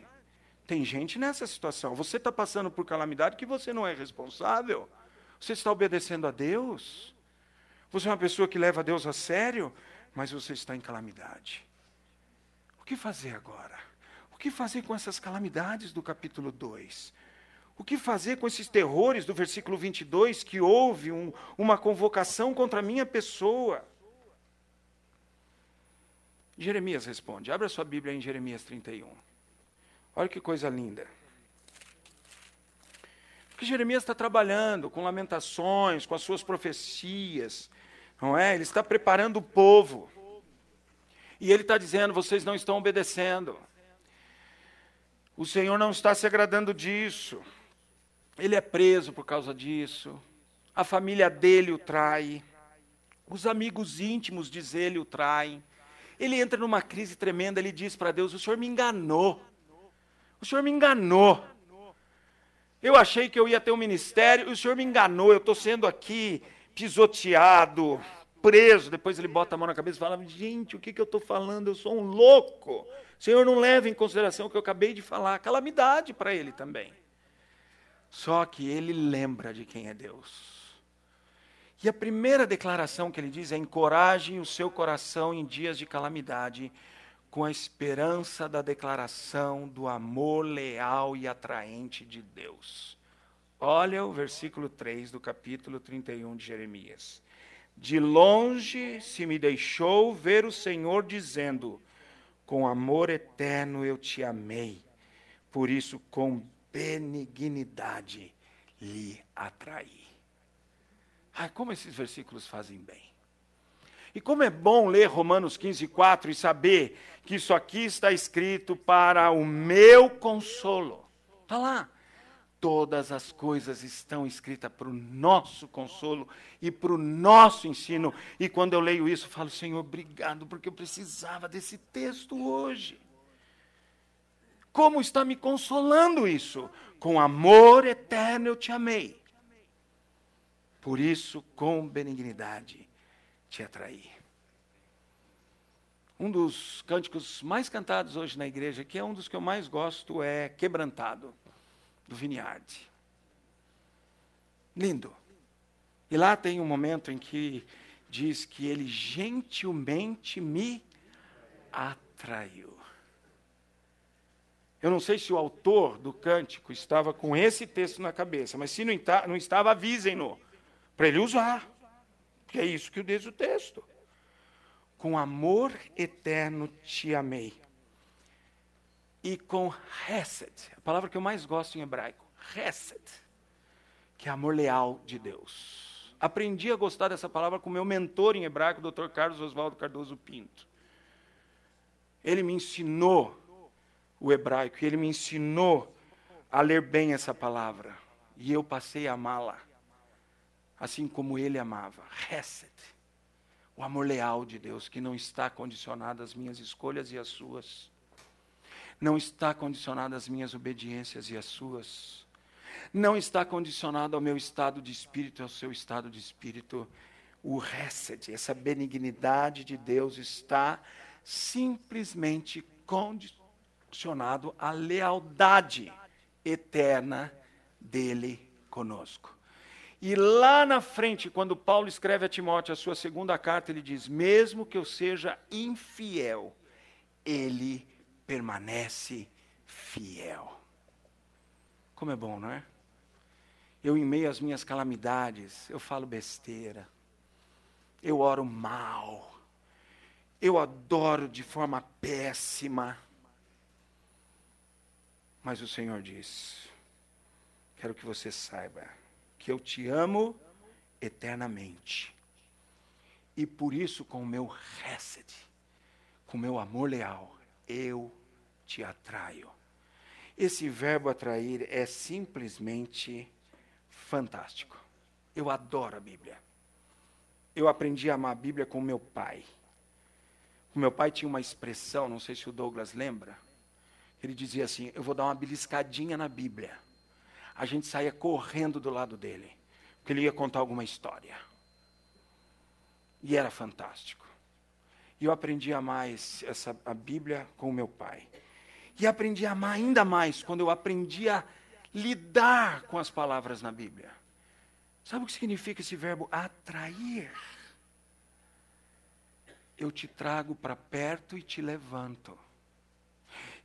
Tem gente nessa situação. Você está passando por calamidade que você não é responsável. Você está obedecendo a Deus. Você é uma pessoa que leva Deus a sério, mas você está em calamidade. O que fazer agora? O que fazer com essas calamidades do capítulo 2? O que fazer com esses terrores do versículo 22 que houve um, uma convocação contra a minha pessoa? Jeremias responde. Abra sua Bíblia em Jeremias 31. Olha que coisa linda. Jeremias está trabalhando com lamentações, com as suas profecias, não é? Ele está preparando o povo. E ele está dizendo: vocês não estão obedecendo. O Senhor não está se agradando disso. Ele é preso por causa disso. A família dele o trai. Os amigos íntimos, diz ele, o traem. Ele entra numa crise tremenda, ele diz para Deus: O Senhor me enganou. O Senhor me enganou. Eu achei que eu ia ter um ministério, o Senhor me enganou. Eu estou sendo aqui pisoteado, preso. Depois ele bota a mão na cabeça e fala: Gente, o que, que eu estou falando? Eu sou um louco. Senhor, não leva em consideração o que eu acabei de falar. Calamidade para ele também. Só que ele lembra de quem é Deus. E a primeira declaração que ele diz é: encoraje o seu coração em dias de calamidade, com a esperança da declaração do amor leal e atraente de Deus. Olha o versículo 3 do capítulo 31 de Jeremias. De longe se me deixou ver o Senhor dizendo: Com amor eterno eu te amei, por isso com benignidade lhe atraí. Ai, como esses versículos fazem bem. E como é bom ler Romanos 15, 4 e saber que isso aqui está escrito para o meu consolo. Está lá. Todas as coisas estão escritas para o nosso consolo e para o nosso ensino. E quando eu leio isso, eu falo, Senhor, obrigado, porque eu precisava desse texto hoje. Como está me consolando isso? Com amor eterno eu te amei. Por isso, com benignidade te atraí. Um dos cânticos mais cantados hoje na igreja, que é um dos que eu mais gosto, é Quebrantado, do Vineyard. Lindo. E lá tem um momento em que diz que ele gentilmente me atraiu. Eu não sei se o autor do cântico estava com esse texto na cabeça, mas se não, não estava, avisem-no para ele usar. Que é isso que diz o texto. Com amor eterno te amei. E com hesed, a palavra que eu mais gosto em hebraico, hesed, que é amor leal de Deus. Aprendi a gostar dessa palavra com meu mentor em hebraico, o Dr. Carlos Oswaldo Cardoso Pinto. Ele me ensinou o hebraico, e ele me ensinou a ler bem essa palavra. E eu passei a amá-la assim como ele amava. Hesed. O amor leal de Deus, que não está condicionado às minhas escolhas e às suas. Não está condicionado às minhas obediências e às suas. Não está condicionado ao meu estado de espírito ao seu estado de espírito. O Hesed, essa benignidade de Deus, está simplesmente condicionado à lealdade eterna dele conosco. E lá na frente, quando Paulo escreve a Timóteo a sua segunda carta, ele diz: Mesmo que eu seja infiel, ele permanece fiel. Como é bom, não é? Eu, em meio às minhas calamidades, eu falo besteira, eu oro mal, eu adoro de forma péssima. Mas o Senhor diz: Quero que você saiba que eu te amo eternamente. E por isso, com o meu hesed, com o meu amor leal, eu te atraio. Esse verbo atrair é simplesmente fantástico. Eu adoro a Bíblia. Eu aprendi a amar a Bíblia com meu pai. O meu pai tinha uma expressão, não sei se o Douglas lembra. Ele dizia assim: Eu vou dar uma beliscadinha na Bíblia a gente saía correndo do lado dele, porque ele ia contar alguma história. E era fantástico. E eu aprendi a mais essa, a Bíblia com o meu pai. E aprendi a amar ainda mais quando eu aprendi a lidar com as palavras na Bíblia. Sabe o que significa esse verbo atrair? Eu te trago para perto e te levanto.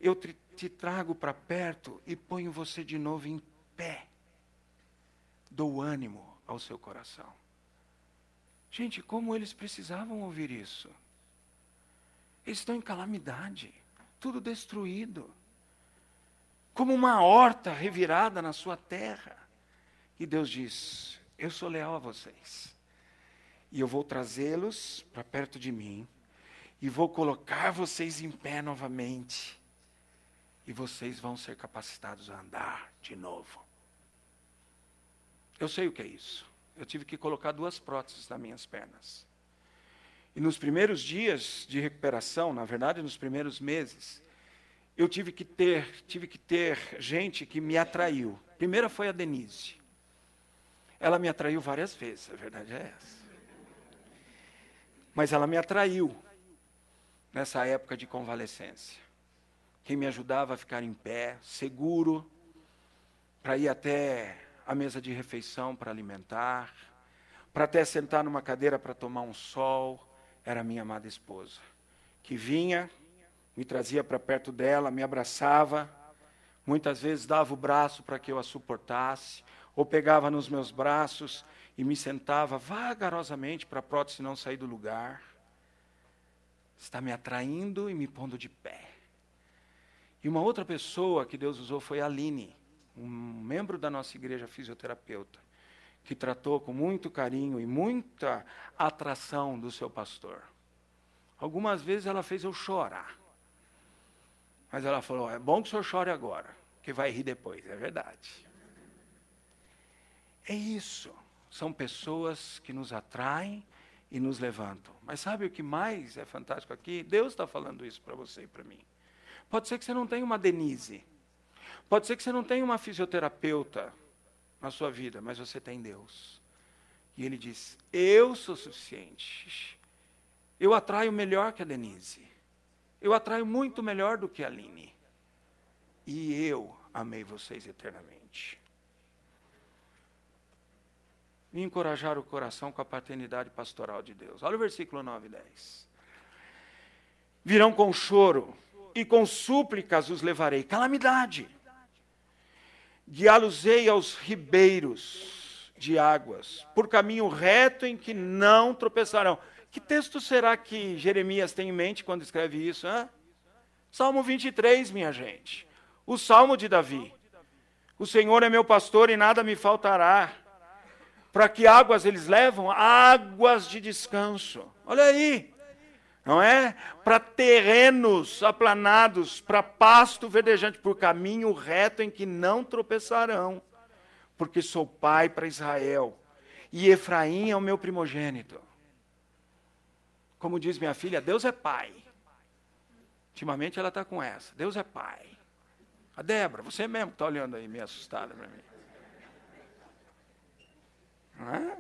Eu te, te trago para perto e ponho você de novo em pé. Dou ânimo ao seu coração. Gente, como eles precisavam ouvir isso? Eles estão em calamidade, tudo destruído. Como uma horta revirada na sua terra. E Deus diz: Eu sou leal a vocês. E eu vou trazê-los para perto de mim. e vou colocar vocês em pé novamente. E vocês vão ser capacitados a andar de novo. Eu sei o que é isso. Eu tive que colocar duas próteses nas minhas pernas. E nos primeiros dias de recuperação, na verdade, nos primeiros meses, eu tive que ter, tive que ter gente que me atraiu. Primeira foi a Denise. Ela me atraiu várias vezes, a verdade é essa. Mas ela me atraiu nessa época de convalescência. Quem me ajudava a ficar em pé, seguro, para ir até a mesa de refeição para alimentar, para até sentar numa cadeira para tomar um sol, era minha amada esposa, que vinha, me trazia para perto dela, me abraçava, muitas vezes dava o braço para que eu a suportasse, ou pegava nos meus braços e me sentava vagarosamente para a prótese não sair do lugar. Está me atraindo e me pondo de pé. E uma outra pessoa que Deus usou foi a Aline um membro da nossa igreja fisioterapeuta, que tratou com muito carinho e muita atração do seu pastor. Algumas vezes ela fez eu chorar. Mas ela falou: é bom que o senhor chore agora, que vai rir depois. É verdade. É isso. São pessoas que nos atraem e nos levantam. Mas sabe o que mais é fantástico aqui? Deus está falando isso para você e para mim. Pode ser que você não tenha uma Denise Pode ser que você não tenha uma fisioterapeuta na sua vida, mas você tem Deus. E ele diz: Eu sou suficiente. Eu atraio melhor que a Denise. Eu atraio muito melhor do que a Aline. E eu amei vocês eternamente. E encorajar o coração com a paternidade pastoral de Deus. Olha o versículo 9 e 10. Virão com choro, e com súplicas os levarei. Calamidade guiá-los-ei aos ribeiros de águas, por caminho reto em que não tropeçarão. Que texto será que Jeremias tem em mente quando escreve isso? Hein? Salmo 23, minha gente. O Salmo de Davi. O Senhor é meu pastor e nada me faltará. Para que águas eles levam? Águas de descanso. Olha aí não é? Para terrenos aplanados, para pasto verdejante, por caminho reto em que não tropeçarão, porque sou pai para Israel, e Efraim é o meu primogênito. Como diz minha filha, Deus é pai. Ultimamente ela está com essa, Deus é pai. A Débora, você mesmo que está olhando aí, meio assustada para mim. Não é?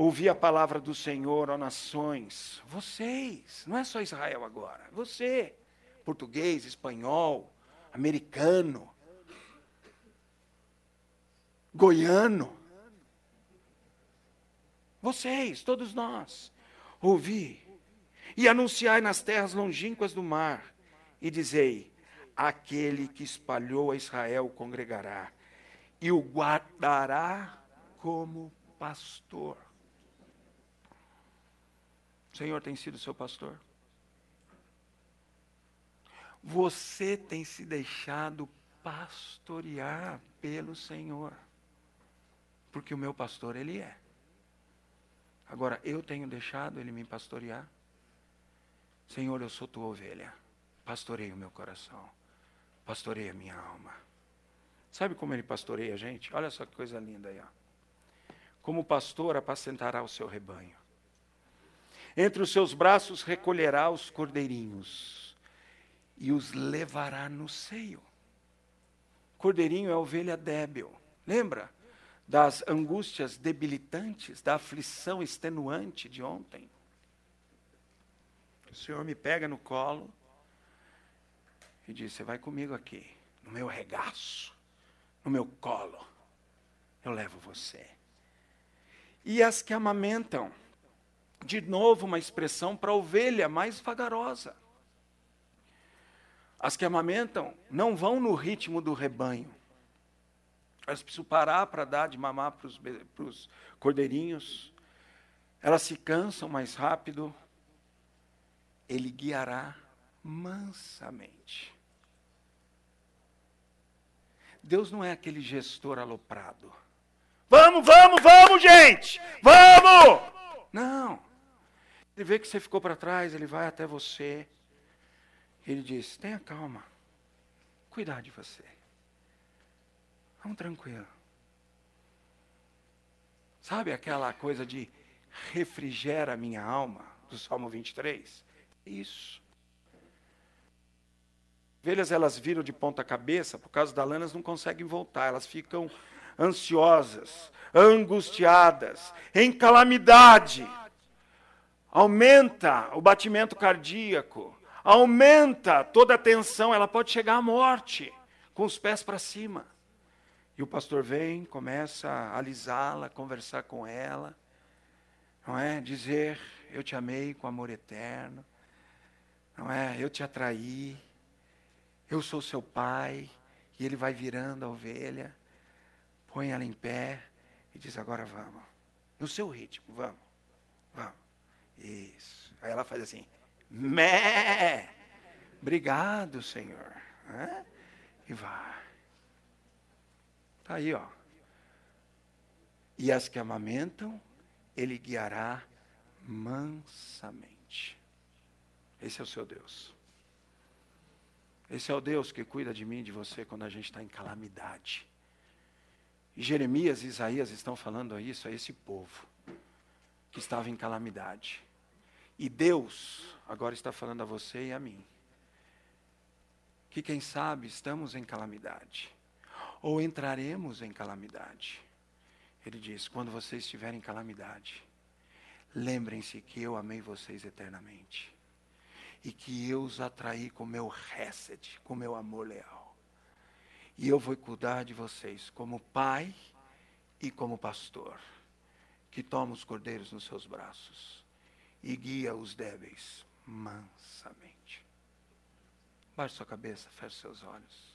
Ouvir a palavra do Senhor, ó nações. Vocês, não é só Israel agora, você, português, espanhol, americano, goiano. Vocês, todos nós, ouvi e anunciai nas terras longínquas do mar, e dizei: aquele que espalhou a Israel congregará, e o guardará como pastor. Senhor tem sido seu pastor? Você tem se deixado pastorear pelo Senhor. Porque o meu pastor, Ele é. Agora, eu tenho deixado Ele me pastorear? Senhor, eu sou tua ovelha. Pastoreia o meu coração. Pastoreia a minha alma. Sabe como Ele pastoreia a gente? Olha só que coisa linda aí. Ó. Como pastor apacentará o seu rebanho. Entre os seus braços recolherá os cordeirinhos e os levará no seio. Cordeirinho é ovelha débil. Lembra das angústias debilitantes, da aflição extenuante de ontem? O Senhor me pega no colo e diz: Você vai comigo aqui, no meu regaço, no meu colo. Eu levo você. E as que amamentam, de novo uma expressão para a ovelha mais vagarosa. As que amamentam não vão no ritmo do rebanho. Elas precisam parar para dar de mamar para os cordeirinhos. Elas se cansam mais rápido. Ele guiará mansamente. Deus não é aquele gestor aloprado. Vamos, vamos, vamos, gente! Vamos! Não. Ele vê que você ficou para trás, ele vai até você. Ele diz: tenha calma, cuidar de você. Vamos tranquilo. Sabe aquela coisa de refrigera minha alma, do Salmo 23? Isso. Ovelhas elas viram de ponta cabeça, por causa da lã, elas não conseguem voltar, elas ficam ansiosas, angustiadas, em calamidade. Aumenta o batimento cardíaco, aumenta toda a tensão, ela pode chegar à morte, com os pés para cima. E o pastor vem, começa a alisá-la, conversar com ela, não é? Dizer: Eu te amei com amor eterno, não é? Eu te atraí, eu sou seu pai. E ele vai virando a ovelha, põe ela em pé e diz: Agora vamos, no seu ritmo, vamos, vamos. Isso. Aí ela faz assim: Mé, obrigado, Senhor. É? E vai. Está aí, ó. E as que amamentam, ele guiará mansamente. Esse é o seu Deus. Esse é o Deus que cuida de mim, de você, quando a gente está em calamidade. E Jeremias e Isaías estão falando isso a esse povo que estava em calamidade. E Deus agora está falando a você e a mim. Que quem sabe estamos em calamidade ou entraremos em calamidade. Ele diz: quando vocês estiverem em calamidade, lembrem-se que eu amei vocês eternamente e que eu os atraí com meu hesed, com meu amor leal. E eu vou cuidar de vocês como pai e como pastor, que toma os cordeiros nos seus braços e guia os débeis mansamente. Baixe sua cabeça, feche seus olhos.